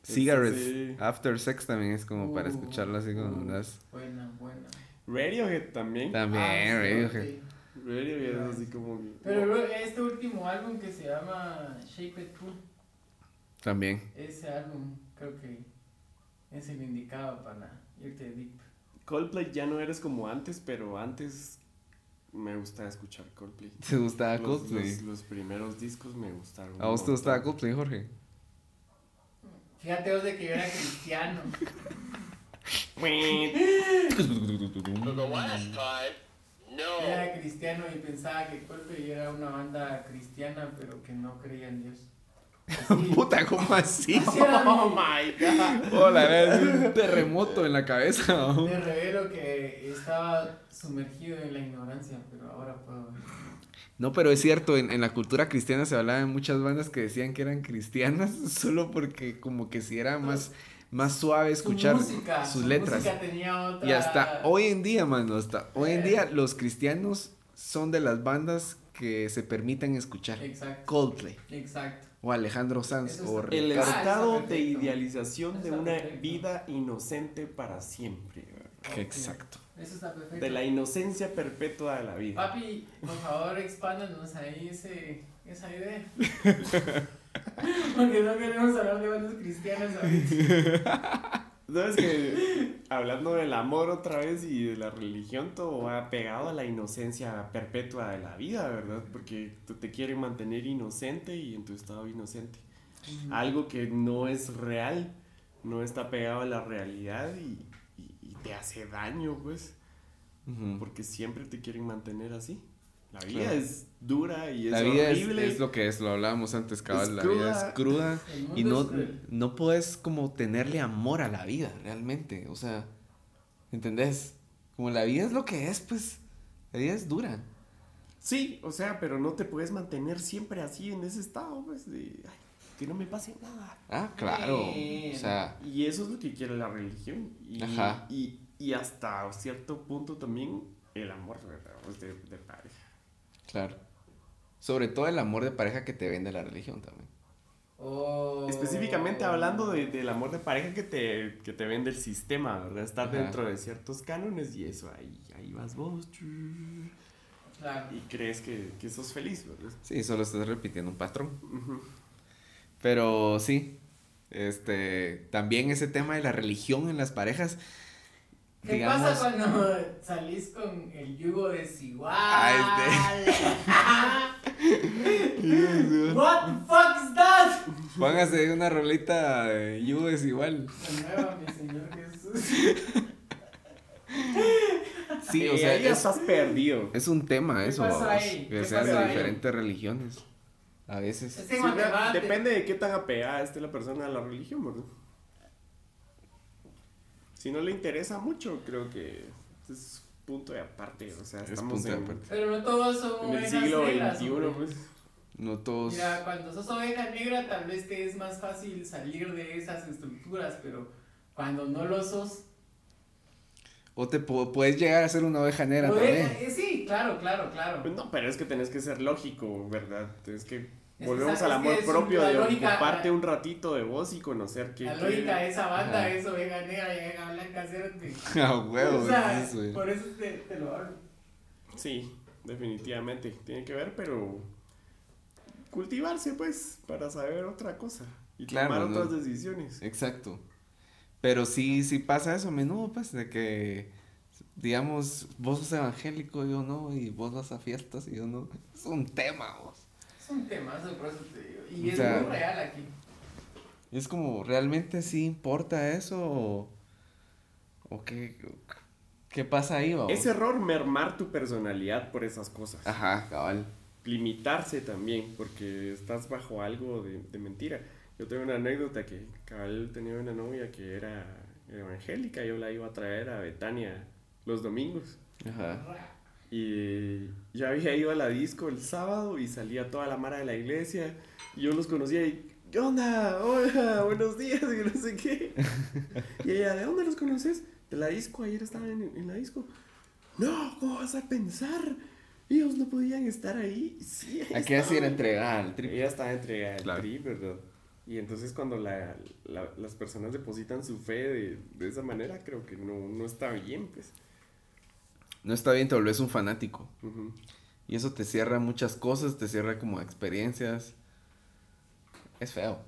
Cigarettes,
Sí.
After Sex también es como para
Uh,
escucharlo así cuando
uh.
andas.
Buena, buena.
Radiohead también.
También,
Ah,
Radiohead.
sí.
Radiohead es así como que...
Pero este último álbum que se llama Shape It True,
También.
ese álbum creo que es el indicado para irte deep.
Coldplay ya no eres como antes, pero antes me gustaba escuchar Coldplay.
¿Te gustaba
Los,
Coldplay?
los- los primeros discos me gustaron.
¿A vos te gustaba. Coldplay, Jorge?
Fíjate vos de que yo era cristiano. Era cristiano y pensaba que Coldplay era una banda cristiana, pero que no creía en Dios.
Puta, ¿cómo así?
Oh my god.
Hola, un terremoto en la cabeza. ¿no?
Te revelo que estaba sumergido en la ignorancia, pero ahora puedo ver.
No, pero es cierto, en, en la cultura cristiana se hablaba de muchas bandas que decían que eran cristianas solo porque como que si era más, más suave escuchar
su música,
sus
su
letras.
música tenía otra...
Y hasta hoy en día, mano, hasta hoy en
Eh.
día los cristianos son de las bandas que se permiten escuchar.
Exacto,
Coldplay
exacto.
O Alejandro Sanz o
El
Ricardo.
Ah,
estado de idealización de una
perfecto.
vida inocente para siempre.
Exacto.
Eso está perfecto.
De la inocencia perpetua de la vida.
Papi, por favor, expándanos ahí ese, esa idea. Porque no queremos hablar de bandas cristianas ahorita.
¿Sabes que hablando del amor otra vez y de la religión, todo va pegado a la inocencia perpetua de la vida, ¿verdad? Porque tú te quieren mantener inocente y en tu estado inocente. Algo que no es real, no está pegado a la realidad y, y- y te hace daño, pues, porque siempre te quieren mantener así. La vida
Claro.
es dura y es
La vida
horrible.
es lo que es, lo hablábamos antes, cabal, la vida es cruda y no, no puedes como tenerle amor a la vida, realmente, o sea, ¿entendés? Como la vida es lo que es, pues, la vida es dura.
Sí, o sea, pero no te puedes mantener siempre así en ese estado, pues, de ay, que no me pase nada.
Ah, claro, o sea,
Y eso es lo que quiere la religión. Y,
Ajá.
y, y hasta cierto punto también el amor de, de pareja.
Claro. Sobre todo el amor de pareja que te vende la religión también.
Oh.
Específicamente hablando de- del amor de pareja que te, que te vende el sistema, ¿verdad? Estar
Ajá.
dentro de ciertos cánones y eso, ahí, ahí vas vos.
Claro.
Y crees que, que sos feliz, ¿verdad?
Sí, solo estás repitiendo un patrón. Pero sí, este, también ese tema de la religión en las parejas.
¿Qué
digamos,
pasa cuando salís con el yugo desigual?
Ah,
What the fuck is that?
Póngase una rolita de You es igual.
Renueva, mi Señor Jesús.
Sí, o sea,
ya
es,
estás perdido.
es un tema
¿Qué
eso, que
¿Qué
sean de
ahí?
diferentes religiones. A veces.
Es que
Sí, depende de qué tan apegada esté la persona a la religión, ¿verdad? Si no le interesa mucho, creo que es punto de aparte. O sea,
Es
estamos
punto de
en,
aparte.
Pero no todos son
en el
ovejas
siglo XXI, pues.
No todos.
Mira, cuando sos oveja negra tal vez te es más fácil salir de esas estructuras, pero cuando no lo sos...
O te pu- puedes llegar a ser una oveja negra
oveja-
también.
eh, sí, claro, claro, claro.
Pues no, pero es que tenés que ser lógico, ¿verdad? Tienes que volvemos al amor propio de
lógica-
ocuparte un ratito de vos y conocer que
La lógica de esa banda
Ajá.
es oveja negra y oveja blanca, cerote.
A huevo,
o sea,
es eso,
por eso te, te lo hablo.
Sí, definitivamente tiene que ver, pero cultivarse pues para saber otra cosa y
Claro,
tomar
¿no?
otras decisiones.
Exacto. Pero sí, sí pasa eso a menudo, pues, de que, digamos, vos sos evangélico, yo no, y vos vas a fiestas y yo no. Es un tema, vos.
Es un temazo, por eso te digo. Y
O
es
sea,
muy real aquí.
Es como, ¿realmente sí importa eso? O, ¿O qué, qué pasa ahí, vamos?
Es error mermar tu personalidad por esas cosas.
Ajá, cabal.
Limitarse también, porque estás bajo algo de, de mentira. Yo tengo una anécdota que cabal tenía una novia que era evangélica, yo la iba a traer a Betania los domingos.
Ajá.
Y yo había ido a la disco el sábado y salía toda la mara de la iglesia. Y yo los conocía y, ¿qué onda? Hola, buenos días, y no sé qué. Y ella, ¿de dónde los conoces? De la disco, ayer estaban en, en la disco. No, ¿cómo vas a pensar? Ellos no podían estar ahí. Sí, ahí
¿A qué
estaban.
entregada al trip?
Ella estaba entregada al
Claro.
trip, ¿verdad? Y entonces cuando la, la- las personas depositan su fe de, de esa manera, creo que no, no está bien, pues.
No está bien, te volvés un fanático. Y eso te cierra muchas cosas, te cierra como experiencias. Es feo.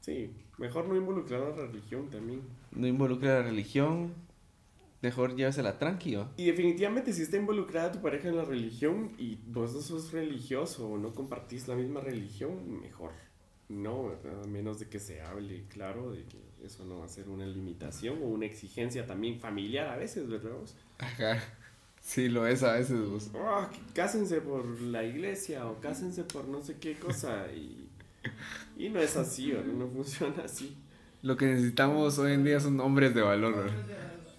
Sí, mejor no involucrar a la religión también.
No involucra la religión. Mejor llévesela tranquilo.
Y definitivamente si está involucrada tu pareja en la religión y vos no sos religioso o no compartís la misma religión, mejor no, ¿verdad? A menos de que se hable claro de que eso no va a ser una limitación o una exigencia también familiar a veces, ¿verdad? vos?
Ajá. Sí, lo es a veces vos.
Que cásense por la iglesia o cásense por no sé qué cosa y, y no es así, ¿verdad? No funciona así.
Lo que necesitamos hoy en día son hombres de valor, ¿verdad?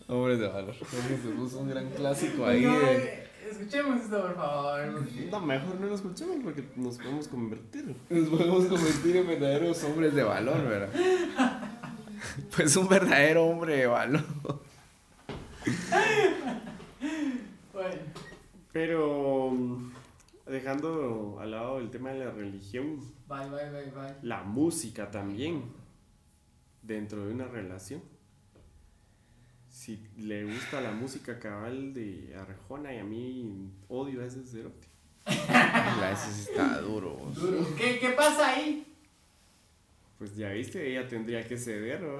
Hombres de valor. Se puso un gran clásico ahí
No,
de...
Escuchemos esto, por favor.
No, mejor no lo escuchemos porque nos podemos convertir.
Nos podemos convertir en verdaderos hombres de valor, ¿verdad? Pues un verdadero hombre de valor.
Bueno,
Pero mm, dejando al lado el tema de la religión,
bye, bye, bye, bye.
la música también dentro de una relación. Si le gusta la música cabal de Arjona y a mí odio a ese cerote.
Sí está. Duro.
¿Qué, ¿Qué pasa ahí?
Pues ya viste, ella tendría que ceder, ¿no?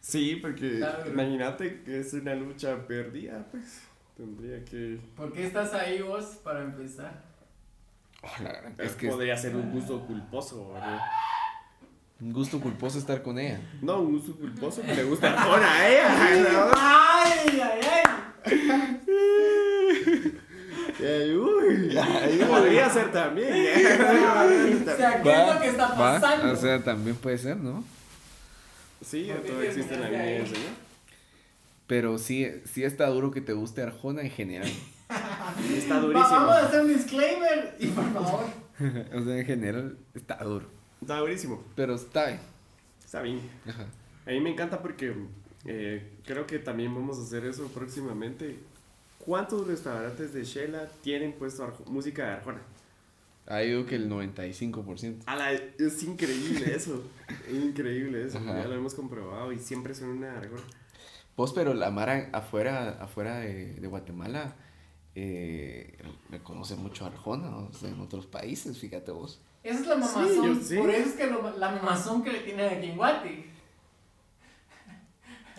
Sí, porque
Claro.
imagínate que es una lucha perdida, pues tendría que...
¿Por qué estás ahí vos para empezar?
Oh, la gran- es que
podría ser un gusto culposo, ¿verdad?
un gusto culposo estar con ella.
No, un gusto culposo que le gusta Arjona a ella, ¿no?
¡Ay, ay, ay!
Eh, uy, ahí podría ser también.
O sea, ¿qué es lo que está
va,
pasando?
O sea, también puede ser, ¿no?
Sí,
¿Por qué
todo
te
existe en la vida del? Señor.
Pero sí, sí está duro que te guste Arjona en general.
Está
Va-
durísimo.
vamos a hacer un disclaimer y por favor.
o sea, en general está duro.
Está durísimo.
Pero está bien.
Está bien.
Ajá.
A mí me encanta porque eh, creo que también vamos a hacer eso próximamente. ¿Cuántos restaurantes de Shela tienen puesto arjo- música de Arjona?
Ha ido que el 95%.
Ala, es increíble eso. Es increíble eso.
Ajá.
Ya lo hemos comprobado y siempre son una de Arjona.
Vos, pero la Mara afuera, afuera de, de Guatemala eh, reconoce mucho a Arjona, o sea, en otros países, fíjate vos.
Esa es la mamazón. Por eso es que lo- la mamazón que le tienen aquí en Guate.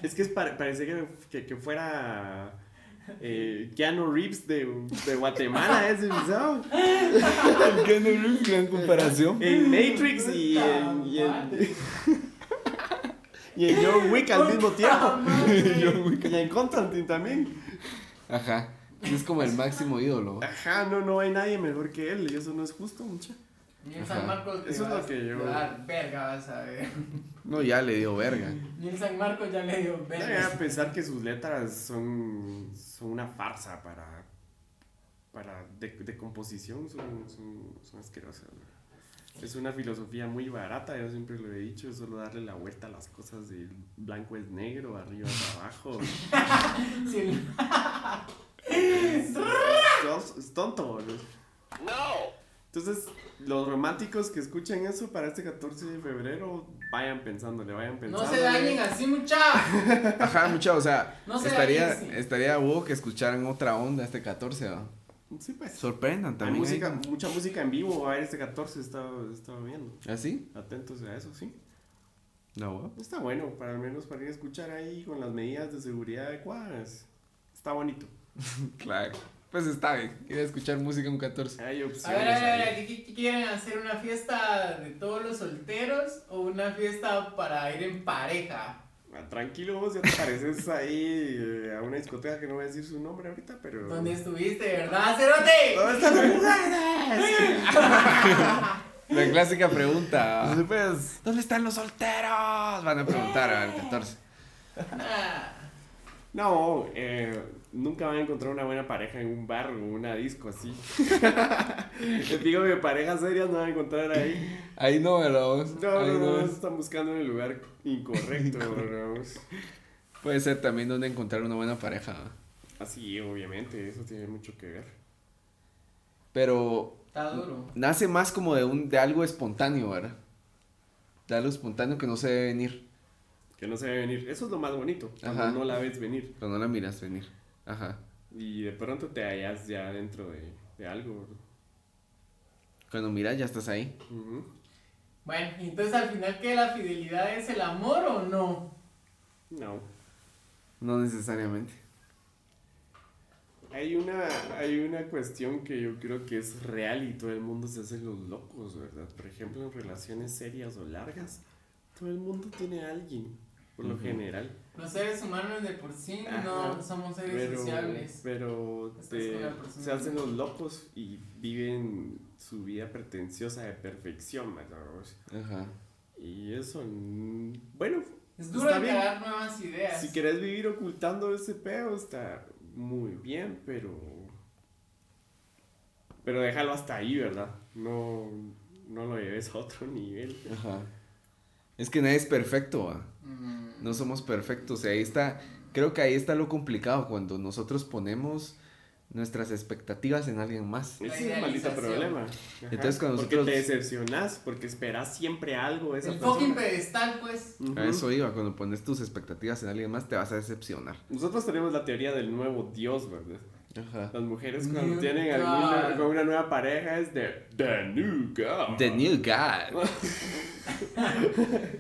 Es que es pare- parece que, que, que fuera eh, Keanu Reeves de, de Guatemala ese pisado.
¿Qué no gran comparación?
En Matrix y en, y en, y en John Wick al mismo tiempo. Y en Constantine también.
Ajá. Es como el máximo ídolo.
Ajá, no, no hay nadie mejor que él y eso no es justo, mucha.
Ni en. San Marcos te
Eso es lo que yo-
a dar verga, vas a ver.
No, ya le dio verga.
Ni en San Marcos ya le dio
Voy
verga.
a pensar que sus letras son, son una farsa para, para de, de composición, son, son, son asquerosas. ¿no? Es una filosofía muy barata, yo siempre lo he dicho, es solo darle la vuelta a las cosas de blanco es negro, arriba es abajo.
Sí.
es, es- es tonto. ¿no? Entonces, los románticos que escuchen eso para este 14 de febrero, vayan pensándole, vayan
No
pensándole.
se dañen así, mucha.
Ajá, mucha, o sea,
No se
estaría,
dañen, sí.
estaría huevo que escucharan otra onda este 14, ¿no?
Sí, pues.
Sorprendan
Hay
también.
música,
ahí.
mucha música en vivo va a haber este 14, estaba, estaba viendo.
¿Así?
Atentos a eso, sí.
No.
Está bueno, para al menos para ir a escuchar ahí con las medidas de seguridad adecuadas. Está bonito.
Claro. Pues está bien. Ir a escuchar música un 14.
Hay
A
opciones.
ver, a ver, a ver,
ahí.
¿qué, qué quieren hacer? ¿Una fiesta de todos los solteros o una fiesta para ir en pareja?
Ah, Tranquilo, vos ya te pareces ahí eh, a una discoteca que no voy a decir su nombre ahorita, pero.
¿Dónde estuviste, verdad, Cerote?
¿Dónde están las mujeres?
La clásica pregunta.
Pues,
¿Dónde están los solteros? Van a preguntar al 14.
Ah,
No, eh, nunca van a encontrar una buena pareja en un bar o una disco así. Les digo que parejas serias no van a encontrar ahí.
Ahí no, ¿verdad?
No,
Ahí
no, no,
es.
están buscando en el lugar incorrecto.
Puede ser también donde encontrar una buena pareja.
Así, obviamente, eso tiene mucho que ver.
Pero
está duro.
nace más como de, un, de algo espontáneo, ¿verdad? De algo espontáneo que no se debe venir.
Que no se ve venir. Eso es lo más bonito, cuando
Ajá.
no la ves venir.
Pero no la miras venir. Ajá.
Y de pronto te hallas ya dentro de, de algo.
Cuando miras ya estás ahí.
Ujú.
Bueno, entonces al final, ¿qué? ¿La fidelidad es el amor o no?
No.
No necesariamente.
Hay una, hay una cuestión que yo creo que es real y todo el mundo se hace los locos, ¿verdad? Por ejemplo, en relaciones serias o largas, todo el mundo tiene a alguien, por lo general.
Los seres humanos de por sí
Ajá.
no somos seres
Pero,
sociables.
pero te- se hacen los locos y viven su vida pretenciosa de perfección, ¿verdad?
Ajá.
Y eso, bueno,
Es duro
está bien.
encarar nuevas ideas.
Si querés vivir ocultando ese peo, está muy bien, pero. Pero déjalo hasta ahí, ¿verdad? No, no lo lleves a otro nivel.
Ajá. Es que nadie es perfecto, ¿va?
Mm,
No somos perfectos. Y ahí está, creo que ahí está lo complicado cuando nosotros ponemos nuestras expectativas en alguien más.
Ese es el maldito problema. Ajá,
Entonces, cuando
porque
nosotros-
te decepcionas, porque esperas siempre algo de esa
El fucking pedestal, pues.
A eso iba, cuando pones tus expectativas en alguien más te vas a decepcionar.
Nosotros tenemos la teoría del nuevo Dios, ¿verdad?
Ajá.
Las mujeres cuando
New
tienen
God.
alguna, con una nueva pareja es de The New God.
The new God.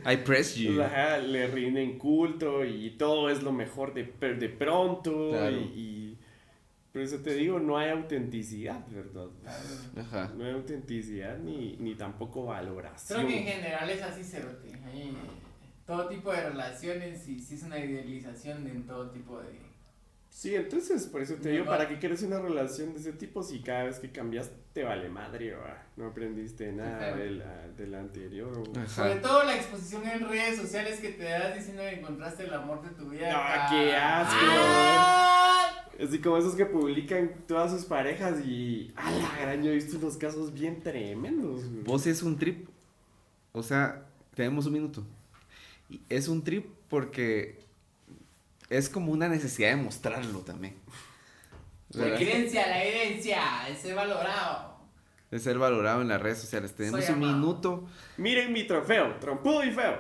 I press you.
Ajá, le rinden culto y todo es lo mejor de, de pronto.
Claro.
Y, y- por eso te digo, no hay autenticidad, ¿verdad?
Ajá.
No hay autenticidad ni, ni tampoco valoración.
Creo que en general es así, Cerote. Ahí, todo tipo de relaciones y sí es una idealización en todo tipo de...
Sí, entonces por eso te digo, ¿para qué quieres una relación de ese tipo si cada vez que cambias te vale madre? ¿va? No aprendiste nada de la, de la anterior. o-
Sobre todo la exposición en redes sociales que te das diciendo que encontraste el amor de tu vida.
No,
acá.
qué asco.
¡Ah!
Así como esos que publican todas sus parejas y... ¡A la gran! Yo he visto unos casos bien tremendos. güey.
Vos es un trip. O sea, tenemos un minuto. Es un trip porque es como una necesidad de mostrarlo también.
La
¿Verdad?
herencia, la herencia, ese valorado.
De ser valorado en las redes sociales. Tenemos
Soy
un
amado.
minuto.
Miren mi trofeo, trompudo y feo.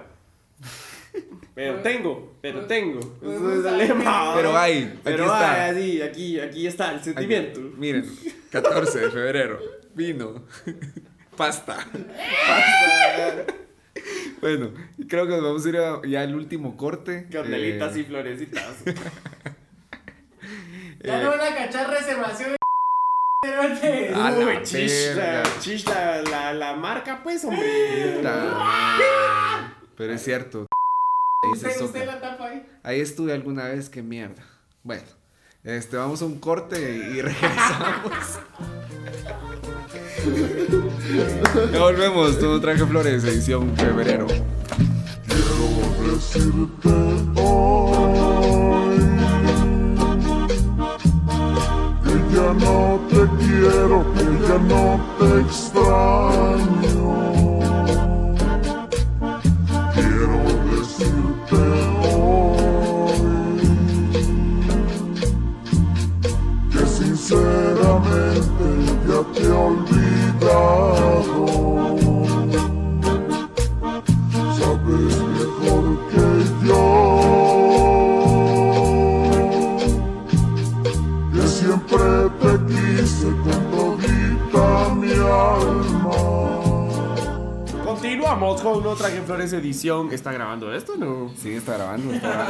Pero
Pues-
tengo, pero
pues-
tengo.
pues
Eso es
no
el
sabe.
lema.
Pero hay,
Pero
aquí está.
hay, así, aquí, aquí está el sentimiento.
Aquí, miren, 14 de febrero. Vino. Pasta. Bueno, creo que nos vamos a ir a- ya al último corte.
Carnelitas
Eh,
y florecitas.
Ya
Eh,
no van a cachar reservación. Cerote.
A la
Uy, la,
verga.
chish, la, la, marca, pues, hombre.
madre. Pero es cierto.
Usted, usted la tapa ahí.
Ahí estuve alguna vez, qué mierda. Bueno, este, vamos a un corte y regresamos. ya volvemos, tú no traje flores, edición febrero.
Quiero decirte hoy
edición. ¿Está grabando esto no?
Sí, está grabando, está.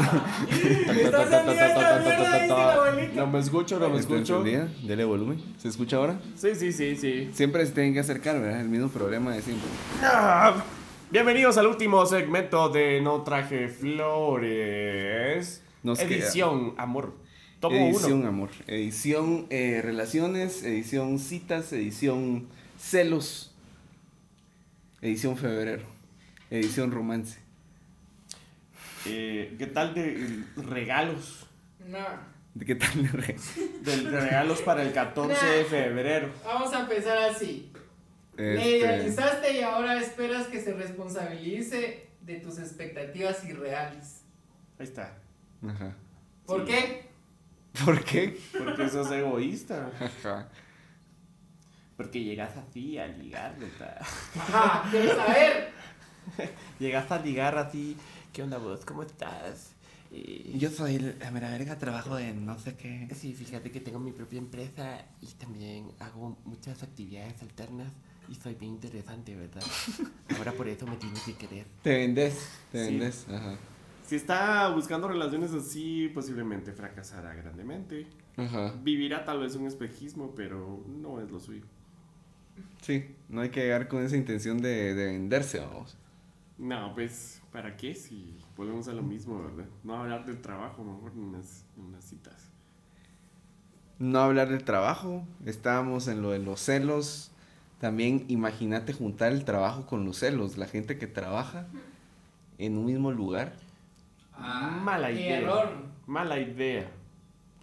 No me escucho, no me
Está
escucho.
Dele volumen. ¿Se escucha ahora?
Sí, sí, sí, sí.
Siempre se tienen que acercar, ¿verdad? El mismo problema de siempre.
Ah, Bienvenidos al último segmento de No Traje Flores.
Nos queda-
edición, amor. Tomo
edición
uno.
amor. Edición eh, relaciones, edición citas, edición celos, edición febrero, edición romance.
Eh, ¿Qué tal de regalos?
No.
¿De qué tal le re-
De regalos para el 14 de febrero.
Vamos a empezar así. Le
Este,
idealizaste y ahora esperas que se responsabilice de tus expectativas irreales.
Ahí está.
Ajá.
¿Por qué?
¿Por qué?
Porque sos egoísta.
Ajá.
Porque llegas así a ligar, ¿verdad?
Ajá, quiero saber.
Llegas a ligar así. ¿Qué onda vos? ¿Cómo estás? Eh,
Yo soy la mera verga, trabajo en no sé qué.
Sí, fíjate que tengo mi propia empresa y también hago muchas actividades alternas y soy bien interesante, ¿verdad? Ahora por eso me tienes que querer.
Te vendes, te
Sí.
vendes. Ajá.
Si está buscando relaciones así, posiblemente fracasará grandemente.
Ajá.
Vivirá tal vez un espejismo, pero no es lo suyo.
Sí, no hay que llegar con esa intención de, de venderse, vamos.
No, pues, ¿para qué? Si volvemos a lo mismo, ¿verdad? No hablar del trabajo, mejor en unas, en unas citas.
No hablar del trabajo, estábamos en lo de los celos. También imagínate juntar el trabajo con los celos, la gente que trabaja en un mismo lugar.
Ah,
Mala
qué
idea.
error.
Mala idea.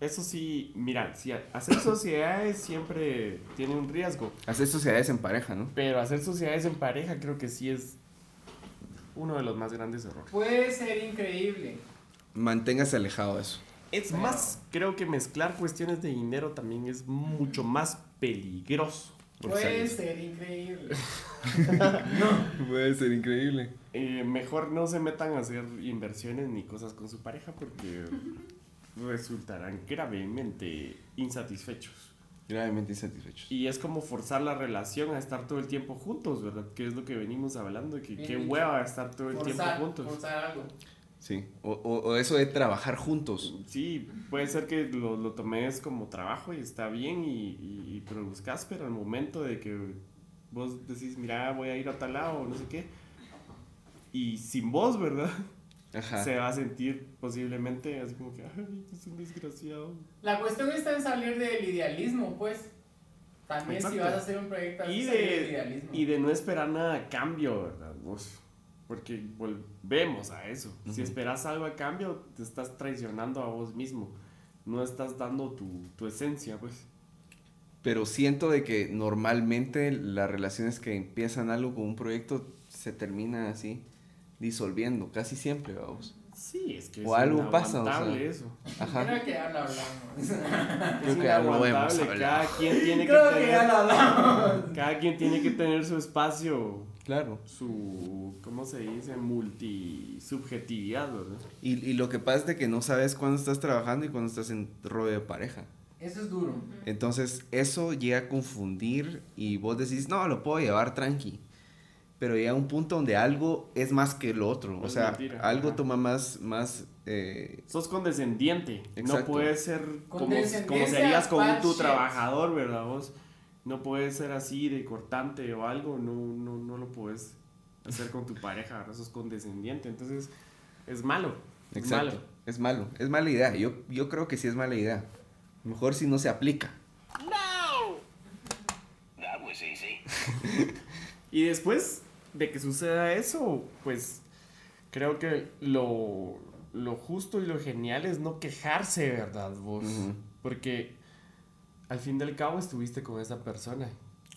Eso sí, mira, si ha- hacer sociedades siempre tiene un riesgo,
Hacer sociedades en pareja, ¿no?
pero hacer sociedades en pareja creo que sí es uno de los más grandes errores.
Puede ser increíble.
Manténgase alejado de eso.
Es más, creo que mezclar cuestiones de dinero también es mucho más peligroso.
Puede ser increíble.
Puede ser increíble.
Eh, mejor no se metan a hacer inversiones ni cosas con su pareja porque resultarán gravemente insatisfechos.
Gravemente insatisfechos.
Y es como forzar la relación a estar todo el tiempo juntos, ¿verdad? Que es lo que venimos hablando, que qué hueva estar todo el
Forzar,
tiempo juntos.
forzar algo.
Sí. O, o- o eso de trabajar juntos.
Sí, puede ser que lo, lo tomes como trabajo y está bien y, y, y produzcas, pero al momento de que vos decís, mira, voy a ir a tal lado o no sé qué, y sin vos, ¿verdad?
Ajá.
Se va a sentir posiblemente así como que, ay, es un desgraciado.
La cuestión está en salir del idealismo, pues. También si
Exacto.
vas a hacer un proyecto,
Y
salir del
de,
idealismo.
y de no esperar nada a cambio, ¿verdad? Vos? Porque volvemos a eso. Si
Ujú.
esperas algo a cambio, te estás traicionando a vos mismo. No estás dando tu, tu esencia, pues.
Pero siento de que normalmente las relaciones que empiezan algo con un proyecto se termina así disolviendo, casi siempre, vamos.
Sí, es que
O
es
algo pasa, o sea.
eso.
Ajá.
Creo que ya lo hablamos.
Creo que ya lo hemos hablado.
Cada quien tiene que
Creo que
tener,
ya lo hablamos.
cada quien tiene que tener su espacio,
Claro.
su, ¿cómo se dice? Multisubjetividad, ¿verdad?
Y, y lo que pasa es de que no sabes cuándo estás trabajando y cuándo estás en rollo de pareja.
Eso es duro.
Entonces eso llega a confundir y vos decís, no, lo puedo llevar tranqui. Pero llega un punto donde algo es más que lo otro. O
Es
sea,
mentira,
algo
ajá.
toma más, más no
Sos condescendiente.
Exacto.
No puedes ser como, como serías con tu
shit.
trabajador, ¿verdad? Vos no puedes ser así de cortante o algo. No, no, no lo puedes hacer con tu pareja. ¿verdad? Sos condescendiente. Entonces, es malo. Es
Exacto.
malo.
Es malo. Es mala idea. Yo, yo creo que sí es mala idea. Mejor si no se aplica.
Y después de que suceda eso, pues creo que lo, lo justo y lo genial es no quejarse, ¿verdad? Vos. Porque al fin del cabo estuviste con esa persona.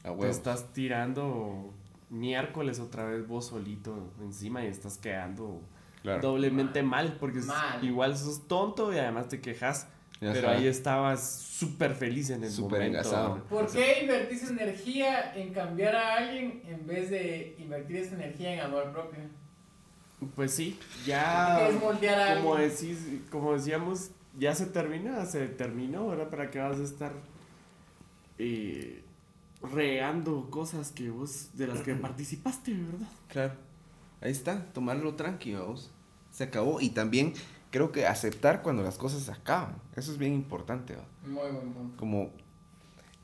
A
Te estás tirando miércoles otra vez vos solito encima y estás quedando
Claro.
doblemente mal. Porque
Mal.
igual sos tonto y además te quejas.
Ajá.
Pero ahí estabas súper feliz en el
Súper
momento.
engasado.
¿Por qué invertir esa energía en cambiar a alguien en vez de invertir esa energía en amor propio?
Pues sí, ya.
¿Qué es moldear a
como,
alguien?
decís, como decíamos, ya se termina, se terminó, ¿verdad? ¿Para qué vas a estar eh, regando cosas que vos, de las que participaste, ¿verdad?
Claro. Ahí está, tomarlo tranquilo, vos. Se acabó. Y también creo que aceptar cuando las cosas se acaban. Eso es bien importante, ¿va?
Muy buen punto.
Como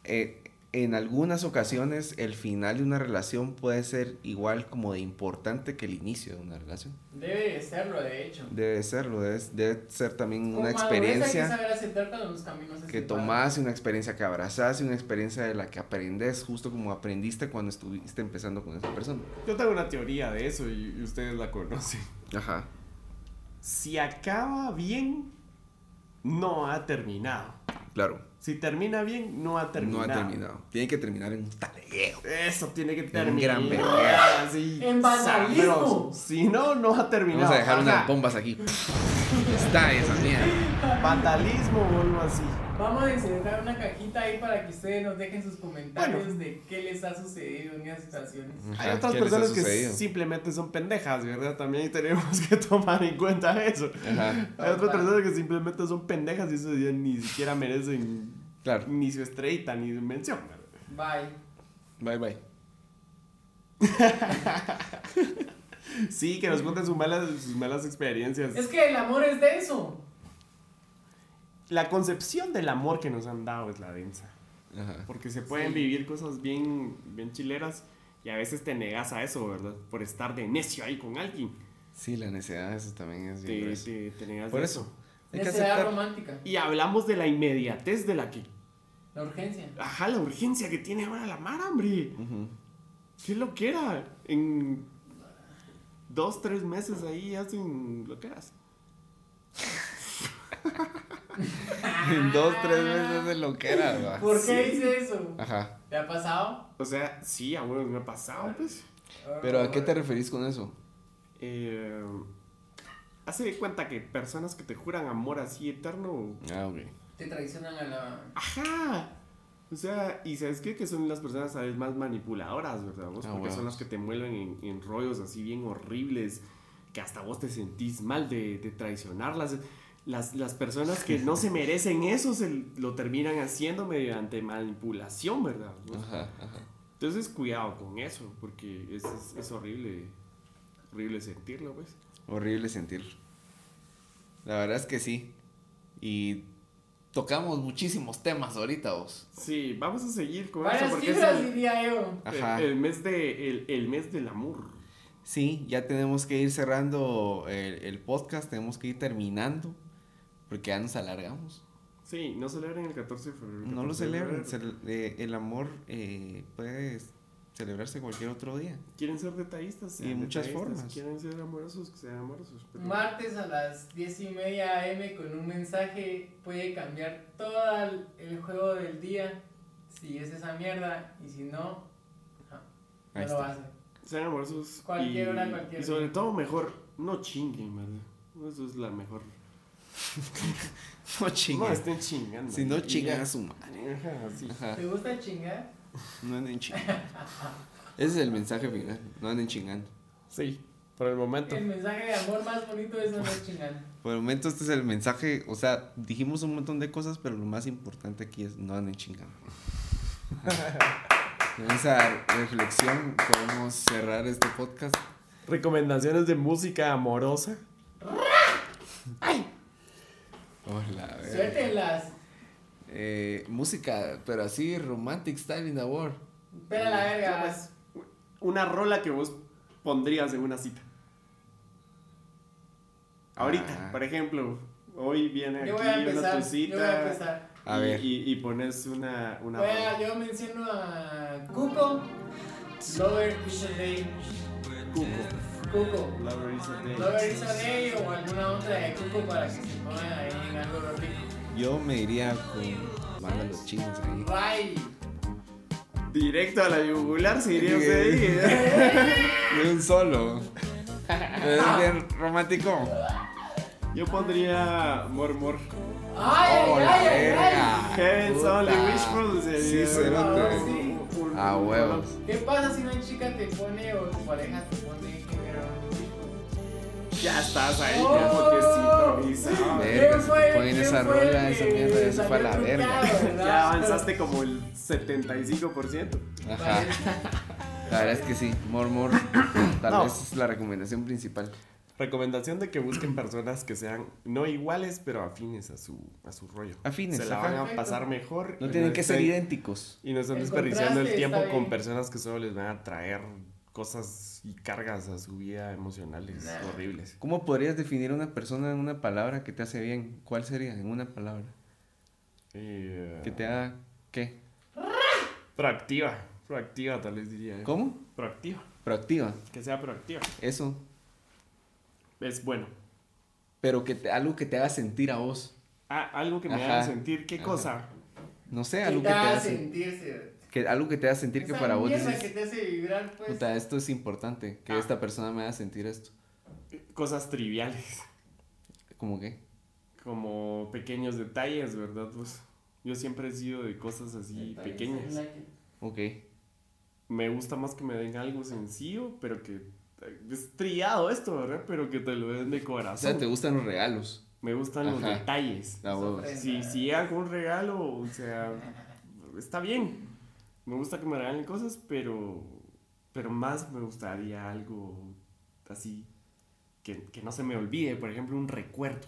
eh, en algunas ocasiones el final de una relación puede ser igual como de importante que el inicio de una relación.
Debe de serlo, de hecho.
Debe serlo, debe, debe ser también
Con
una
madurez Hay que
experiencia
saber aceptar cuando los caminos se
que
separan.
tomás, una experiencia que abrazás y una experiencia de la que aprendes justo como aprendiste cuando estuviste empezando con esa persona.
Yo tengo una teoría de eso y, y ustedes la conocen.
Ajá.
Si acaba bien, no ha terminado.
Claro,
Si termina bien, no ha terminado.
no ha terminado. Tiene que terminar en un talegueo.
Eso tiene que
un
terminar.
gran vergueo.
así,
En vandalismo.
Si no, no ha terminado.
Vamos a dejar
Ajá.
unas bombas aquí. Está esa mierda.
Vandalismo o algo así.
Vamos a insertar una cajita ahí para que ustedes nos dejen sus comentarios
Bueno.
de qué les ha sucedido en esas situaciones.
Ajá,
Hay otras
¿qué les ha
personas que simplemente son pendejas, ¿verdad? También tenemos que tomar en cuenta eso.
Ajá,
Hay otras personas que simplemente son pendejas y eso ya ni siquiera merecen
claro.
ni su estrellita ni su mención.
Bye.
Bye bye.
Sí, que nos cuenten sus malas, sus malas experiencias.
Es que el amor es de eso.
La concepción del amor que nos han dado es la densa.
Ajá.
Porque se pueden
Sí.
vivir cosas bien, bien chileras y a veces te negas a eso, ¿verdad? Por estar de necio ahí con alguien.
Sí, la necesidad, eso también es bien
Te, te, te negas
Por
de
eso. Hay que
Necesidad
aceptar.
romántica.
Y hablamos de la inmediatez de la que.
La urgencia.
Ajá, la urgencia que tiene ahora la mar, hombre.
Ujú.
¿Qué lo que era? En dos, tres meses ahí hacen lo que eras.
En dos, tres meses de lo que era, va.
¿Por qué dice eso?
Ajá.
¿Te ha pasado?
O sea, sí, a huevos me ha pasado, pues.
Pero ¿a qué te referís con eso?
Eh, hace de cuenta que personas que te juran amor así eterno.
Ah, ok.
Te traicionan a la.
Ajá. O sea, y sabes qué? Que son las personas a veces más manipuladoras, ¿verdad? vos?
Ah,
Porque son las que te envuelven en, en rollos así bien horribles, que hasta vos te sentís mal de, de traicionarlas. Las, las personas que no se merecen eso se lo terminan haciendo mediante manipulación, ¿verdad?
Ajá, ajá.
Entonces cuidado con eso, porque es, es, es horrible, horrible sentirlo, pues.
Horrible sentir. La verdad es que sí. Y tocamos muchísimos temas ahorita, vos.
Sí, vamos a seguir con eso
Varias
porque es
cifras,
el,
diría yo.
Ajá.
el- el mes de el, el mes del amor.
Sí, ya tenemos que ir cerrando el, el podcast, tenemos que ir terminando, porque ya nos alargamos.
Sí, no celebren el 14 de febrero. el
No lo
14
celebren, eh, el amor eh, puede celebrarse cualquier otro día.
Quieren ser detallistas,
Y de muchas
detallistas.
formas.
Quieren ser amorosos, que sean amorosos. pero-
Martes a las 10 y media AM con un mensaje puede cambiar todo el, juego del día. Si es esa mierda y si no, no
Ahí
lo
está.
va a hacer.
Sean amorosos.
Cualquier
y,
hora, cualquier
Y sobre
día.
todo, mejor, no chinguen, ¿verdad? Eso es la mejor.
No
No
chingan.
estén chingando.
Si no
ya.
a su madre.
Ajá, sí.
Ajá.
¿Te gusta chingar?
No anden chingando. Ese es el mensaje final. No anden chingando.
Sí, por el momento.
El mensaje de amor más bonito es no chingar.
Por el momento este es el mensaje, o sea, dijimos un montón de cosas, pero lo más importante aquí es no anden chingando. Con esa reflexión podemos cerrar este podcast.
Recomendaciones de música amorosa.
Hola, a ver.
Suéltenlas.
Eh, música, pero así, romantic style in the world.
Espera la verga.
Pues, Una rola que vos pondrías en una cita. Ahorita,
Ah.
por ejemplo, hoy viene
Yo
aquí
voy a
una
empezar.
tu cita.
Yo voy a empezar.
A
y,
ver.
Y, y pones una, una
a- yo menciono a Cuco. Lover Day.
Cuco.
Cuco.
Lover is a day.
Lover is a Day o alguna otra de Cuco para que se pongan ahí en algo rico.
Yo me iría con manda los chinos ahí.
Ray.
Directo a la yugular, si diría usted ahí.
De un solo. Es bien romántico.
Yo pondría More More.
Ay,
Oh,
ay,
la
ay, ay.
Heaven's. Only Wishful sería.
Sí, cerote.
un- un-
A
un-
huevos.
¿Qué pasa si una chica te pone o tu pareja te pone?
Ya estás ahí,
Oh.
potecito, Pisado.
Verga,
¿Quién
si
fue-
ponen esa
fue el
rola, esa mierda, eso fue a la verga.
Ya avanzaste como el 75%.
Ajá. La verdad es que sí, More More tal
No.
vez es la recomendación principal.
Recomendación de que busquen personas que sean no iguales, pero afines a su, a su rollo.
Afines,
Se la van a pasar mejor.
No tienen que ser idénticos.
Y no están desperdiciando el tiempo con personas que solo les van a traer cosas y cargas a su vida emocionales
Nah.
horribles.
¿Cómo podrías definir a una persona en una palabra que te hace bien? ¿Cuál sería en una palabra?
Eh,
Que te haga ¿qué?
Proactiva. Proactiva, tal vez diría. eh.
¿Cómo?
Proactiva.
Proactiva.
Que sea proactiva.
Eso.
Es bueno.
Pero que te- algo que te haga sentir a vos.
Ah, algo que me
Ajá.
haga sentir. ¿Qué
Ajá.
cosa?
No sé, algo que te
haga
haga sen-
sentirse.
Que algo que te haga sentir que
Esa
para vos dices,
que te hace vibrar, pues.
puta, esto es importante, que
Ah.
esta persona me haga sentir esto.
Cosas triviales.
¿Cómo qué?
Como pequeños detalles, ¿verdad? Pues yo siempre he sido de cosas así
Detalles,
pequeñas.
I like it.
Ok.
Me gusta más que me den algo sencillo, pero que es trillado esto, ¿verdad? Pero que te lo den de
O
corazón.
sea, te gustan los regalos.
Me gustan los
Ajá.
detalles.
Ah, huevos.
Sorpresa.
Si, si un regalo, o sea, está bien. Me gusta que me regalen cosas, pero, pero más me gustaría algo así que, que no se me olvide. Por ejemplo, un recuerdo.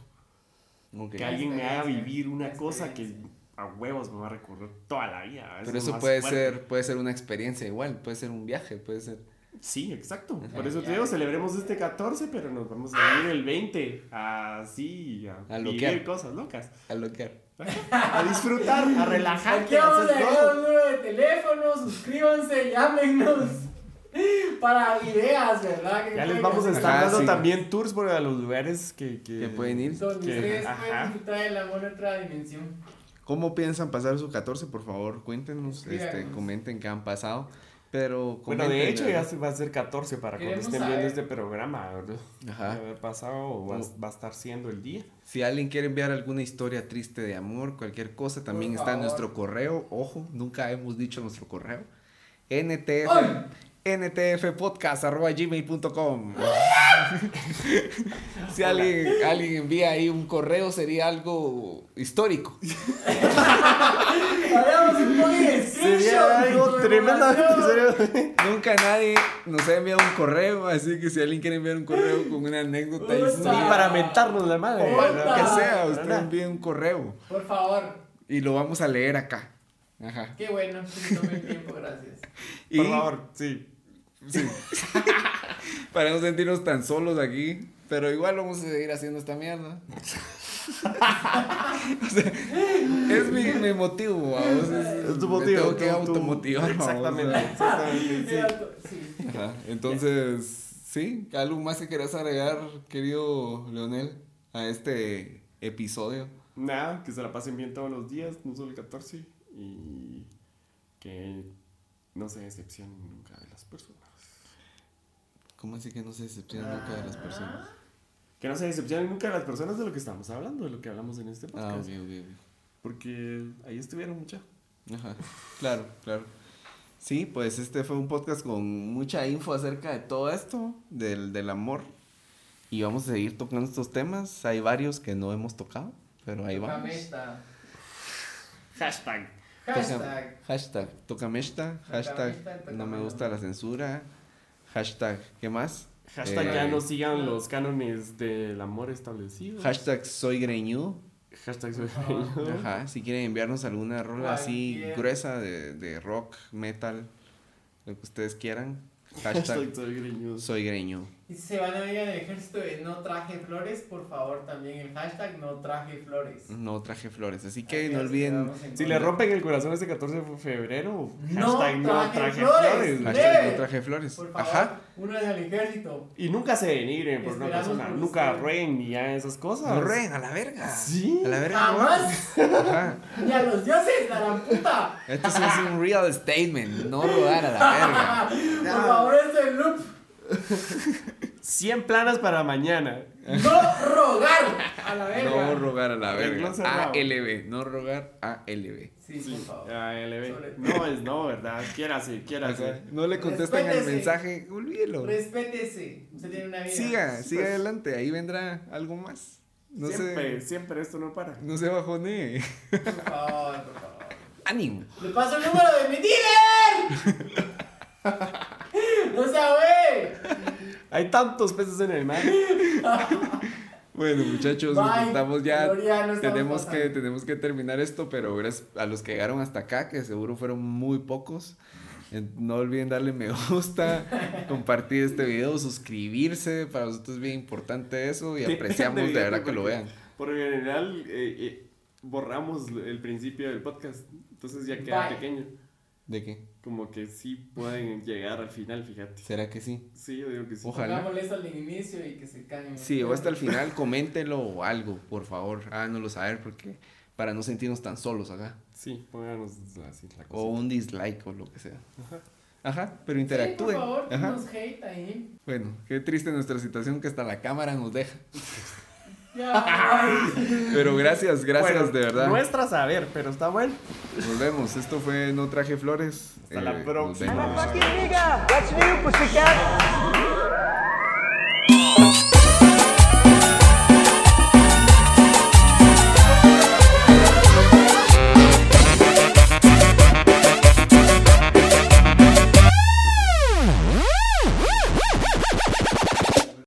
Que alguien me haga vivir una cosa que a huevos me va a recorrer toda la vida.
Pero
es
eso puede
fuerte.
ser, puede ser una experiencia igual, puede ser un viaje, puede ser.
Sí, exacto.
Ajá.
Por eso te digo, celebremos este 14, pero nos vamos a ir el 20 así, a,
A
vivir
loquear.
cosas locas.
A lo que
A disfrutar, a relajarte,
Aquí vamos a
hacer
dejar un número de teléfono, suscríbanse, llámenos. Para ideas, ¿verdad? Que
Ya les vamos a estar
Ajá,
dando
sí.
también tours por a los lugares que, que,
Que pueden ir.
Donde
que-
ustedes
ajá.
pueden disfrutar del amor en otra dimensión.
¿Cómo piensan pasar su 14? Por favor, cuéntenos, este, comenten qué han pasado. Pero
Bueno, de hecho ya va a ser 14 para cuando estén viendo este programa, ¿verdad?
Ajá.
Va a haber pasado o va, va a estar siendo el día.
Si alguien quiere enviar alguna historia triste de amor, cualquier cosa, también
Por
está en nuestro correo. Ojo, nunca hemos dicho nuestro correo. ntf,
¡Ay!
ntfpodcast.gmail.com Si alguien, alguien envía ahí un correo, sería algo histórico.
Hagamos un poco de screenshot
Sería algo tremendamente serio.
Nunca nadie nos ha enviado un correo, así que si alguien quiere enviar un correo con una anécdota histórica,
para mentarnos la madre.
Lo que sea, usted envíe un correo
Por favor.
y lo vamos a leer acá. Ajá.
Qué bueno. que Tomen tiempo, gracias.
Y
Por favor, sí.
Sí. Para no sentirnos tan solos aquí. Pero igual vamos a seguir haciendo esta mierda. O sea, es mi, mi motivo, vamos. Es,
Es tu motivo.
tengo que
tú-
automotivar,
Exactamente,
o sea.
exactamente. sí.
Sí.
Ajá, Entonces, sí, algo más que quieras agregar, querido Leonel, a este episodio.
Nada, que se la pasen bien todos los días, no solo el 14. Y que no se decepcionen nunca de las personas.
¿Cómo así que no se decepciona nunca de las personas?
Que no se decepcionen nunca de las personas de lo que estamos hablando, de lo que hablamos en este
Ah,
podcast.
ok, ok,
Porque ahí estuvieron mucha.
Ajá, claro, claro. Sí, pues este fue un podcast con mucha info acerca de todo esto, del, del amor. Y vamos a seguir tocando estos temas. Hay varios que no hemos tocado, pero ahí vamos.
Esta.
Hashtag.
Hashtag.
Hashtag Tocamesta. Hashtag
esta,
No me gusta la censura. Hashtag ¿Qué más?
Hashtag
Eh,
ya no sigan los cánones del amor establecidos.
Hashtag soy greñudo.
Hashtag soy
Ajá.
Ajá, si quieren enviarnos alguna rola así gruesa de, de rock, metal, lo que ustedes quieran. Hashtag
Hashtag soy greñudo.
soy.
Y si se van a ir al ejército de no traje flores, por favor también el hashtag no traje flores.
No traje flores, así que
Así
no olviden
Si le rompen el corazón este 14 de febrero,
No
hashtag no
traje flores.
flores.
Hashtag-
no traje flores.
Por favor,
Ajá.
uno es al ejército.
Y nunca se denigren por una persona.
por
Nunca rueguen ni ya esas cosas.
No reen, a la verga.
Sí.
A la verga.
Jamás.
no. Ajá.
Ni a los dioses, a la puta.
Esto sí es un real statement, no rodar a la verga.
Por favor, es loop.
100 planas para mañana.
No rogar a la verga.
No rogar a la verga. ALB, no rogar ALB.
Sí, por favor.
LB.
Sobre-
No es no, ¿verdad? Quiérase, quiérase.
No le contesten el
Respétese.
mensaje, olvídelo.
Respétese. Usted tiene una vida.
Siga, siga adelante, ahí vendrá algo más. No
siempre, siempre esto no para.
No se bajone.
Por favor, por favor.
Ánimo.
¡Le paso el número de mi dealer! ¡No güey!
Hay tantos peces en el mar.
Bueno, muchachos,
Bye.
estamos ya.
Gloria, no estamos
tenemos que, tenemos que terminar esto, pero gracias a los que llegaron hasta acá, que seguro fueron muy pocos. eh, No olviden darle me gusta, compartir este video, suscribirse. Para nosotros es bien importante eso y apreciamos de verdad que lo vean.
Por lo general, eh, eh, borramos el principio del podcast. Entonces ya queda
Bye.
pequeño.
¿De qué?
Como que sí pueden llegar al final, fíjate.
¿Será que sí?
Sí, yo digo que sí.
Ojalá.
Pongámosle esto al inicio y que se caigan.
Sí, o hasta el final, coméntenlo o algo, por favor. Háganoslo saber porque para no sentirnos tan solos acá.
Sí, pónganos así la cosa.
O un dislike o lo que sea.
Ajá.
Ajá, pero
Sí,
interactúen.
por favor,
Ajá.
nos hate ahí.
Bueno, qué triste nuestra situación que hasta la cámara nos deja. Pero gracias, gracias
Bueno,
de verdad.
Nuestra saber, pero está bueno.
Nos vemos. Esto fue No Traje Flores.
Hasta la
nos
próxima.